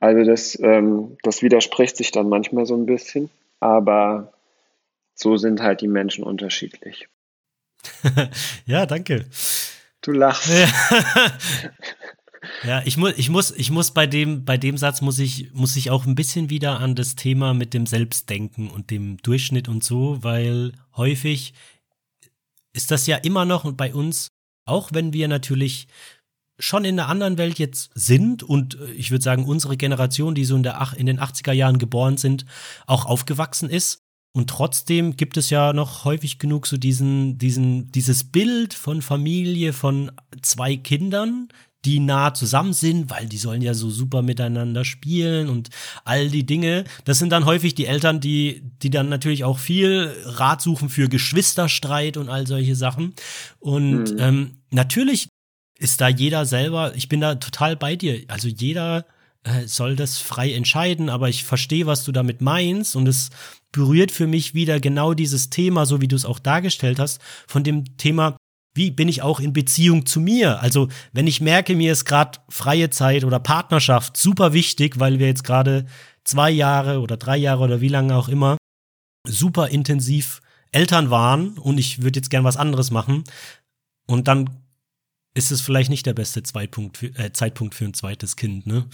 Speaker 2: Also das, ähm, das widerspricht sich dann manchmal so ein bisschen, aber so sind halt die Menschen unterschiedlich. *laughs*
Speaker 1: ja, danke.
Speaker 2: Du lachst.
Speaker 1: Ja, *laughs* *laughs* ich muss, ich muss, ich muss bei dem, bei dem Satz muss ich, muss ich auch ein bisschen wieder an das Thema mit dem Selbstdenken und dem Durchschnitt und so, weil häufig ist das ja immer noch bei uns, auch wenn wir natürlich schon in einer anderen Welt jetzt sind und äh, ich würde sagen, unsere Generation, die so in, der, in den 80er Jahren geboren sind, auch aufgewachsen ist. Und trotzdem gibt es ja noch häufig genug so diesen, diesen, dieses Bild von Familie von zwei Kindern, die nah zusammen sind, weil die sollen ja so super miteinander spielen und all die Dinge. Das sind dann häufig die Eltern, die, die dann natürlich auch viel Rat suchen für Geschwisterstreit und all solche Sachen. Und mhm. ähm, natürlich ist da jeder selber, ich bin da total bei dir. Also jeder äh, soll das frei entscheiden, aber ich verstehe, was du damit meinst und es berührt für mich wieder genau dieses Thema, so wie du es auch dargestellt hast, von dem Thema, wie bin ich auch in Beziehung zu mir? Also, wenn ich merke, mir ist gerade freie Zeit oder Partnerschaft super wichtig, weil wir jetzt gerade zwei Jahre oder drei Jahre oder wie lange auch immer super intensiv Eltern waren und ich würde jetzt gern was anderes machen und dann ist es vielleicht nicht der beste Zeitpunkt für, äh, Zeitpunkt für ein zweites Kind, ne?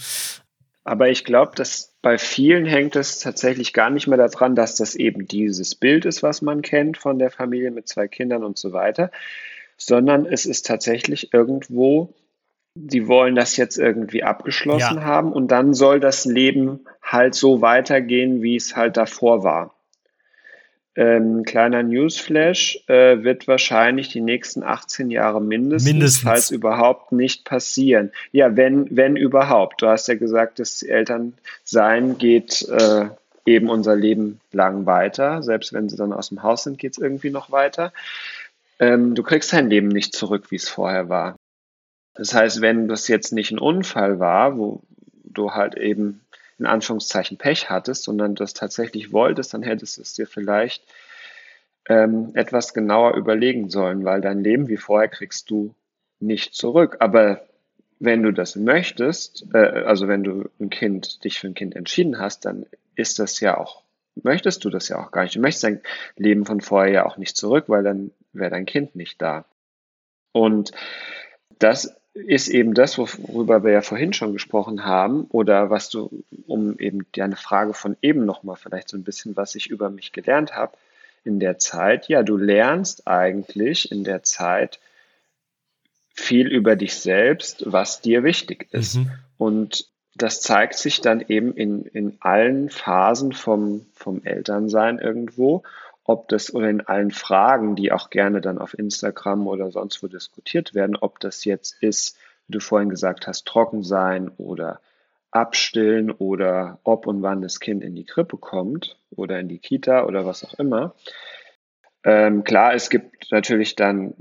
Speaker 2: Aber ich glaube, dass bei vielen hängt es tatsächlich gar nicht mehr daran, dass das eben dieses Bild ist, was man kennt von der Familie mit zwei Kindern und so weiter, sondern es ist tatsächlich irgendwo, die wollen das jetzt irgendwie abgeschlossen ja. haben und dann soll das Leben halt so weitergehen, wie es halt davor war. Ähm, kleiner Newsflash äh, wird wahrscheinlich die nächsten 18 Jahre mindestens, mindestens, falls überhaupt nicht passieren. Ja, wenn, wenn überhaupt. Du hast ja gesagt, das Elternsein geht äh, eben unser Leben lang weiter. Selbst wenn sie dann aus dem Haus sind, geht es irgendwie noch weiter ähm, du kriegst dein Leben nicht zurück, wie es vorher war. Das heißt, wenn das jetzt nicht ein Unfall war, wo du halt eben in Anführungszeichen Pech hattest, sondern das tatsächlich wolltest, dann hättest du es dir vielleicht ähm, etwas genauer überlegen sollen, weil dein Leben wie vorher kriegst du nicht zurück. Aber wenn du das möchtest, äh, also wenn du ein Kind, dich für ein Kind entschieden hast, dann ist das ja auch, möchtest du das ja auch gar nicht. Du möchtest dein Leben von vorher ja auch nicht zurück, weil dann wäre dein Kind nicht da. Und das ist eben das, worüber wir ja vorhin schon gesprochen haben, oder was du, um eben deine Frage von eben nochmal vielleicht so ein bisschen, was ich über mich gelernt habe in der Zeit. Ja, du lernst eigentlich in der Zeit viel über dich selbst, was dir wichtig ist. Mhm. Und das zeigt sich dann eben in, in allen Phasen vom, vom Elternsein irgendwo ob das oder in allen Fragen, die auch gerne dann auf Instagram oder sonst wo diskutiert werden, ob das jetzt ist, wie du vorhin gesagt hast, trocken sein oder abstillen oder ob und wann das Kind in die Krippe kommt oder in die Kita oder was auch immer. Ähm, klar, es gibt natürlich dann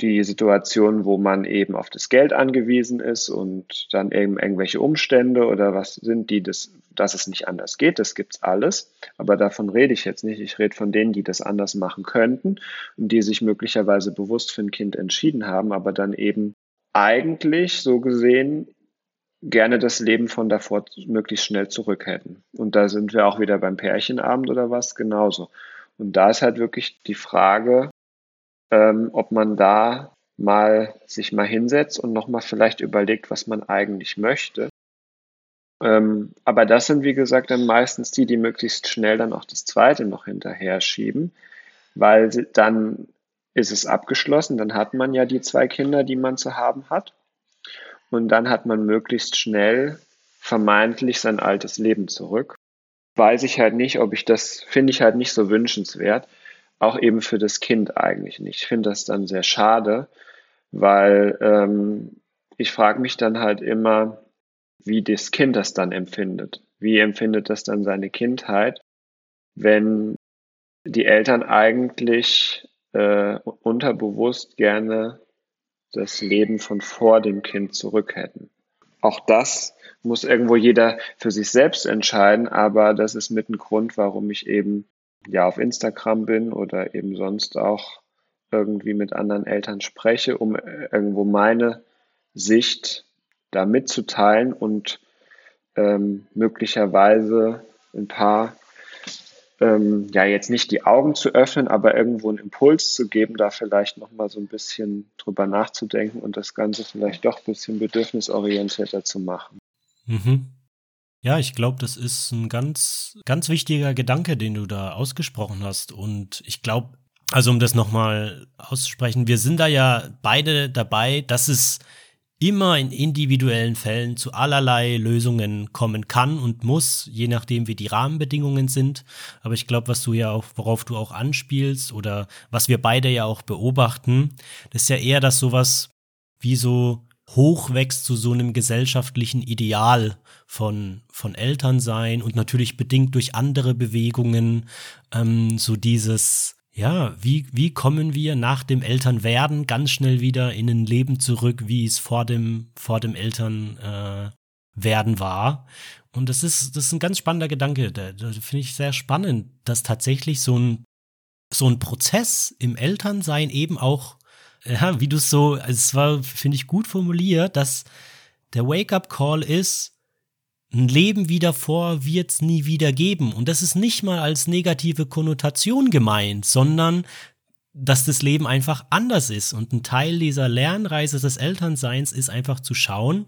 Speaker 2: die Situation, wo man eben auf das Geld angewiesen ist und dann eben irgendwelche Umstände oder was sind die, das, dass es nicht anders geht, das gibt's alles. Aber davon rede ich jetzt nicht. Ich rede von denen, die das anders machen könnten und die sich möglicherweise bewusst für ein Kind entschieden haben, aber dann eben eigentlich so gesehen gerne das Leben von davor möglichst schnell zurück hätten. Und da sind wir auch wieder beim Pärchenabend oder was genauso. Und da ist halt wirklich die Frage, ähm, ob man da mal sich mal hinsetzt und nochmal vielleicht überlegt, was man eigentlich möchte. Ähm, aber das sind, wie gesagt, dann meistens die, die möglichst schnell dann auch das zweite noch hinterher schieben, weil dann ist es abgeschlossen, dann hat man ja die zwei Kinder, die man zu haben hat. Und dann hat man möglichst schnell vermeintlich sein altes Leben zurück. Weiß ich halt nicht, ob ich das, finde ich halt nicht so wünschenswert, auch eben für das Kind eigentlich nicht. Ich finde das dann sehr schade, weil ähm, ich frage mich dann halt immer, wie das Kind das dann empfindet. Wie empfindet das dann seine Kindheit, wenn die Eltern eigentlich äh, unterbewusst gerne das Leben von vor dem Kind zurück hätten. Auch das muss irgendwo jeder für sich selbst entscheiden, aber das ist mit ein Grund, warum ich eben ja auf Instagram bin oder eben sonst auch irgendwie mit anderen Eltern spreche, um irgendwo meine Sicht da mitzuteilen und ähm, möglicherweise ein paar ähm, ja jetzt nicht die Augen zu öffnen, aber irgendwo einen Impuls zu geben, da vielleicht nochmal so ein bisschen drüber nachzudenken und das Ganze vielleicht doch ein bisschen bedürfnisorientierter zu machen.
Speaker 1: Mhm. Ja, ich glaube, das ist ein ganz, ganz wichtiger Gedanke, den du da ausgesprochen hast. Und ich glaube, also um das nochmal auszusprechen, wir sind da ja beide dabei, dass es immer in individuellen Fällen zu allerlei Lösungen kommen kann und muss, je nachdem, wie die Rahmenbedingungen sind. Aber ich glaube, was du ja auch, worauf du auch anspielst oder was wir beide ja auch beobachten, das ist ja eher, dass sowas wie so hochwächst zu so einem gesellschaftlichen Ideal von, von Elternsein und natürlich bedingt durch andere Bewegungen, ähm, so dieses, ja, wie, wie kommen wir nach dem Elternwerden ganz schnell wieder in ein Leben zurück, wie es vor dem, vor dem Elternwerden äh, war? Und das ist, das ist ein ganz spannender Gedanke. Da, da finde ich sehr spannend, dass tatsächlich so ein, so ein Prozess im Elternsein eben auch, ja, wie du es so, es war, finde ich, gut formuliert, dass der Wake-up-Call ist, ein Leben wie davor wird's nie wieder geben. Und das ist nicht mal als negative Konnotation gemeint, sondern dass das Leben einfach anders ist. Und ein Teil dieser Lernreise des Elternseins ist einfach zu schauen,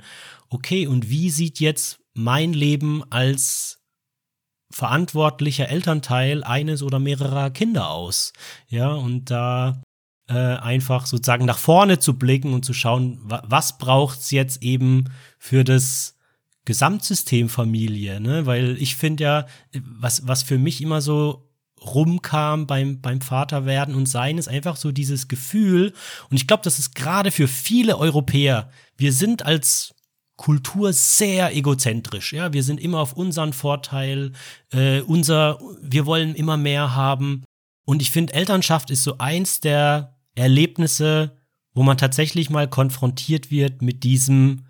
Speaker 1: okay, und wie sieht jetzt mein Leben als verantwortlicher Elternteil eines oder mehrerer Kinder aus? Ja, und da äh, einfach sozusagen nach vorne zu blicken und zu schauen, wa was braucht's jetzt eben für das Gesamtsystem Familie, ne? Weil ich finde ja, was, was für mich immer so rumkam beim, beim Vaterwerden und Sein, ist einfach so dieses Gefühl. Und ich glaube, das ist gerade für viele Europäer. Wir sind als Kultur sehr egozentrisch. Ja, wir sind immer auf unseren Vorteil, äh, unser, wir wollen immer mehr haben. Und ich finde, Elternschaft ist so eins der Erlebnisse, wo man tatsächlich mal konfrontiert wird mit diesem,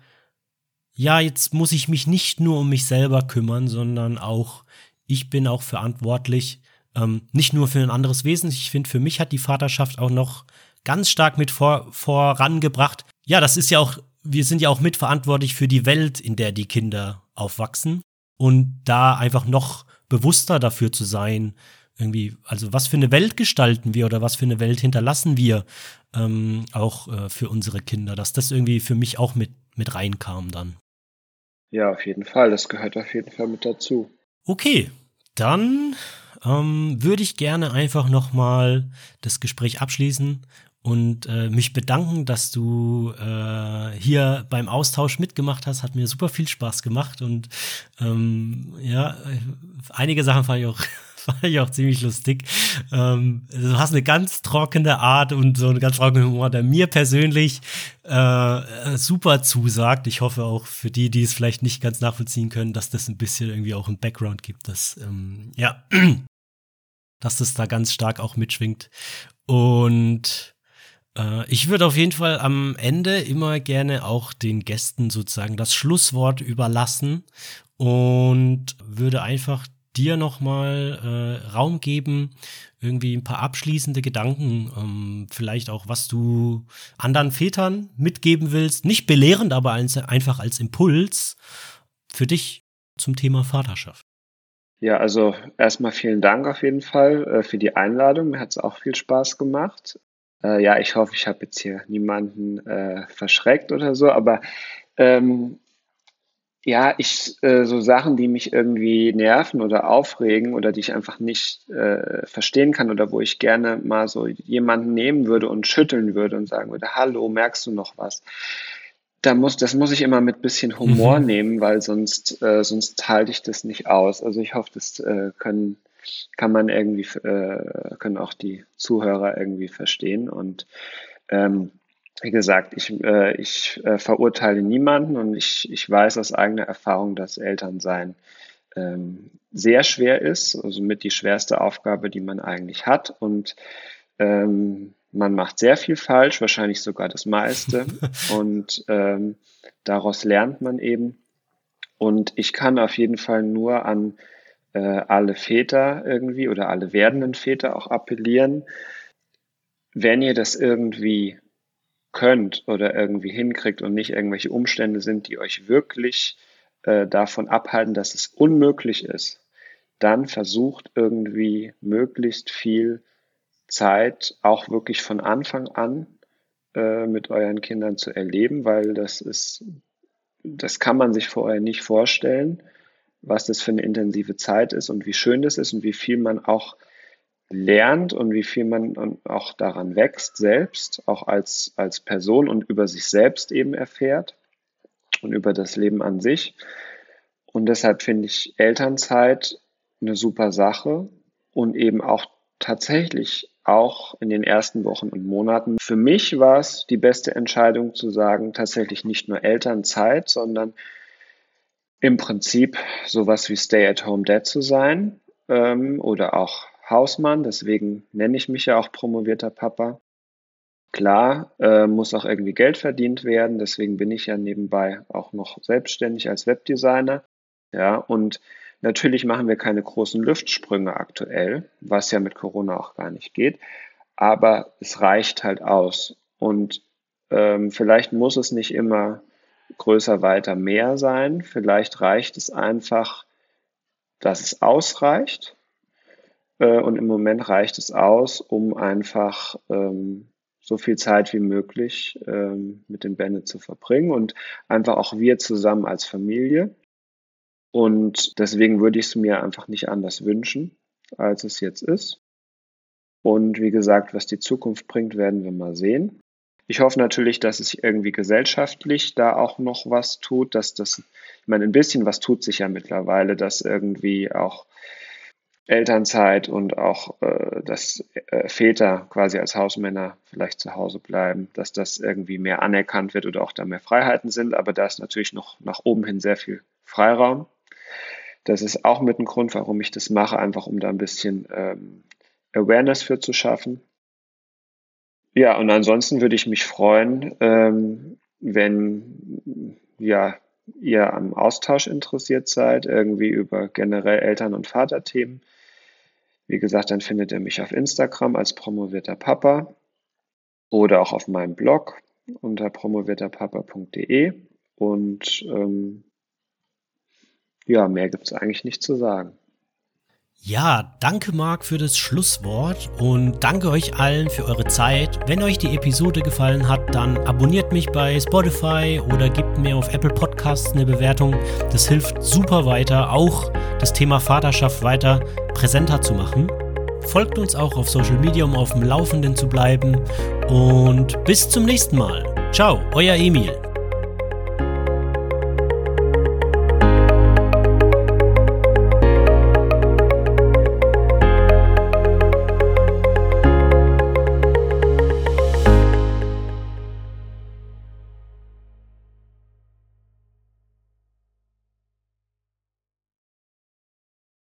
Speaker 1: ja, jetzt muss ich mich nicht nur um mich selber kümmern, sondern auch, ich bin auch verantwortlich, ähm, nicht nur für ein anderes Wesen. Ich finde, für mich hat die Vaterschaft auch noch ganz stark mit vor, vorangebracht. Ja, das ist ja auch, wir sind ja auch mitverantwortlich für die Welt, in der die Kinder aufwachsen. Und da einfach noch bewusster dafür zu sein, irgendwie, also was für eine Welt gestalten wir oder was für eine Welt hinterlassen wir ähm, auch äh, für unsere Kinder, dass das irgendwie für mich auch mit, mit reinkam dann.
Speaker 2: Ja, auf jeden Fall. Das gehört auf jeden Fall mit dazu.
Speaker 1: Okay, dann ähm, würde ich gerne einfach nochmal das Gespräch abschließen und äh, mich bedanken, dass du äh, hier beim Austausch mitgemacht hast. Hat mir super viel Spaß gemacht und ähm, ja, einige Sachen fand ich auch *laughs* fand ich auch ziemlich lustig. Ähm, du hast eine ganz trockene Art und so einen ganz trockenen Humor, der mir persönlich äh, super zusagt. Ich hoffe auch für die, die es vielleicht nicht ganz nachvollziehen können, dass das ein bisschen irgendwie auch einen Background gibt, dass, ähm, ja, *clears throat* dass das da ganz stark auch mitschwingt. Und äh, ich würde auf jeden Fall am Ende immer gerne auch den Gästen sozusagen das Schlusswort überlassen und würde einfach dir nochmal äh, Raum geben, irgendwie ein paar abschließende Gedanken, ähm, vielleicht auch, was du anderen Vätern mitgeben willst. Nicht belehrend, aber als, einfach als Impuls für dich zum Thema Vaterschaft.
Speaker 2: Ja, also erstmal vielen Dank auf jeden Fall äh, für die Einladung. Mir hat es auch viel Spaß gemacht. Äh, ja, ich hoffe, ich habe jetzt hier niemanden äh, verschreckt oder so, aber ähm, ja, ich, äh, so Sachen, die mich irgendwie nerven oder aufregen oder die ich einfach nicht äh, verstehen kann oder wo ich gerne mal so jemanden nehmen würde und schütteln würde und sagen würde, hallo, merkst du noch was? Da muss, das muss ich immer mit bisschen Humor mhm. nehmen, weil sonst, äh, sonst halte ich das nicht aus. Also ich hoffe, das äh, können, kann man irgendwie, äh, können auch die Zuhörer irgendwie verstehen und ähm, wie gesagt, ich, äh, ich äh, verurteile niemanden und ich, ich weiß aus eigener Erfahrung, dass Elternsein ähm, sehr schwer ist, also mit die schwerste Aufgabe, die man eigentlich hat. Und ähm, man macht sehr viel falsch, wahrscheinlich sogar das meiste. *laughs* und ähm, daraus lernt man eben. Und ich kann auf jeden Fall nur an äh, alle Väter irgendwie oder alle werdenden Väter auch appellieren, wenn ihr das irgendwie könnt oder irgendwie hinkriegt und nicht irgendwelche Umstände sind, die euch wirklich äh, davon abhalten, dass es unmöglich ist, dann versucht irgendwie möglichst viel Zeit auch wirklich von Anfang an äh, mit euren Kindern zu erleben, weil das ist, das kann man sich vorher nicht vorstellen, was das für eine intensive Zeit ist und wie schön das ist und wie viel man auch lernt und wie viel man auch daran wächst selbst, auch als, als Person und über sich selbst eben erfährt und über das Leben an sich. Und deshalb finde ich Elternzeit eine super Sache und eben auch tatsächlich auch in den ersten Wochen und Monaten. Für mich war es die beste Entscheidung zu sagen, tatsächlich nicht nur Elternzeit, sondern im Prinzip sowas wie Stay-at-home-Dad zu sein ähm, oder auch Hausmann. Deswegen nenne ich mich ja auch promovierter Papa. Klar, äh, muss auch irgendwie Geld verdient werden. Deswegen bin ich ja nebenbei auch noch selbstständig als Webdesigner. Ja, und natürlich machen wir keine großen Luftsprünge aktuell, was ja mit Corona auch gar nicht geht. Aber es reicht halt aus. Und ähm, vielleicht muss es nicht immer größer, weiter, mehr sein. Vielleicht reicht es einfach, dass es ausreicht. Äh, und im Moment reicht es aus, um einfach ähm, so viel Zeit wie möglich ähm, mit dem Bennett zu verbringen und einfach auch wir zusammen als Familie. Und deswegen würde ich es mir einfach nicht anders wünschen, als es jetzt ist. Und wie gesagt, was die Zukunft bringt, werden wir mal sehen. Ich hoffe natürlich, dass es irgendwie gesellschaftlich da auch noch was tut, dass das, ich meine, ein bisschen was tut sich ja mittlerweile, dass irgendwie auch Elternzeit und auch, äh, dass äh, Väter quasi als Hausmänner vielleicht zu Hause bleiben, dass das irgendwie mehr anerkannt wird oder auch da mehr Freiheiten sind. Aber da ist natürlich noch nach oben hin sehr viel Freiraum. Das ist auch mit ein Grund, warum ich das mache, einfach um da ein bisschen ähm, Awareness für zu schaffen. Ja, und ansonsten würde ich mich freuen, ähm, wenn ja, ihr am Austausch interessiert seid, irgendwie über generell Eltern- und Vaterthemen. Wie gesagt, dann findet ihr mich auf Instagram als promovierter Papa oder auch auf meinem Blog unter promovierterpapa.de. Und ähm, ja, mehr gibt es eigentlich nicht zu sagen.
Speaker 1: Ja, danke Marc für das Schlusswort und danke euch allen für eure Zeit. Wenn euch die Episode gefallen hat, dann abonniert mich bei Spotify oder gebt mir auf Apple Podcasts eine Bewertung. Das hilft super weiter, auch das Thema Vaterschaft weiter präsenter zu machen. Folgt uns auch auf Social Media, um auf dem Laufenden zu bleiben. Und bis zum nächsten Mal. Ciao, euer Emil.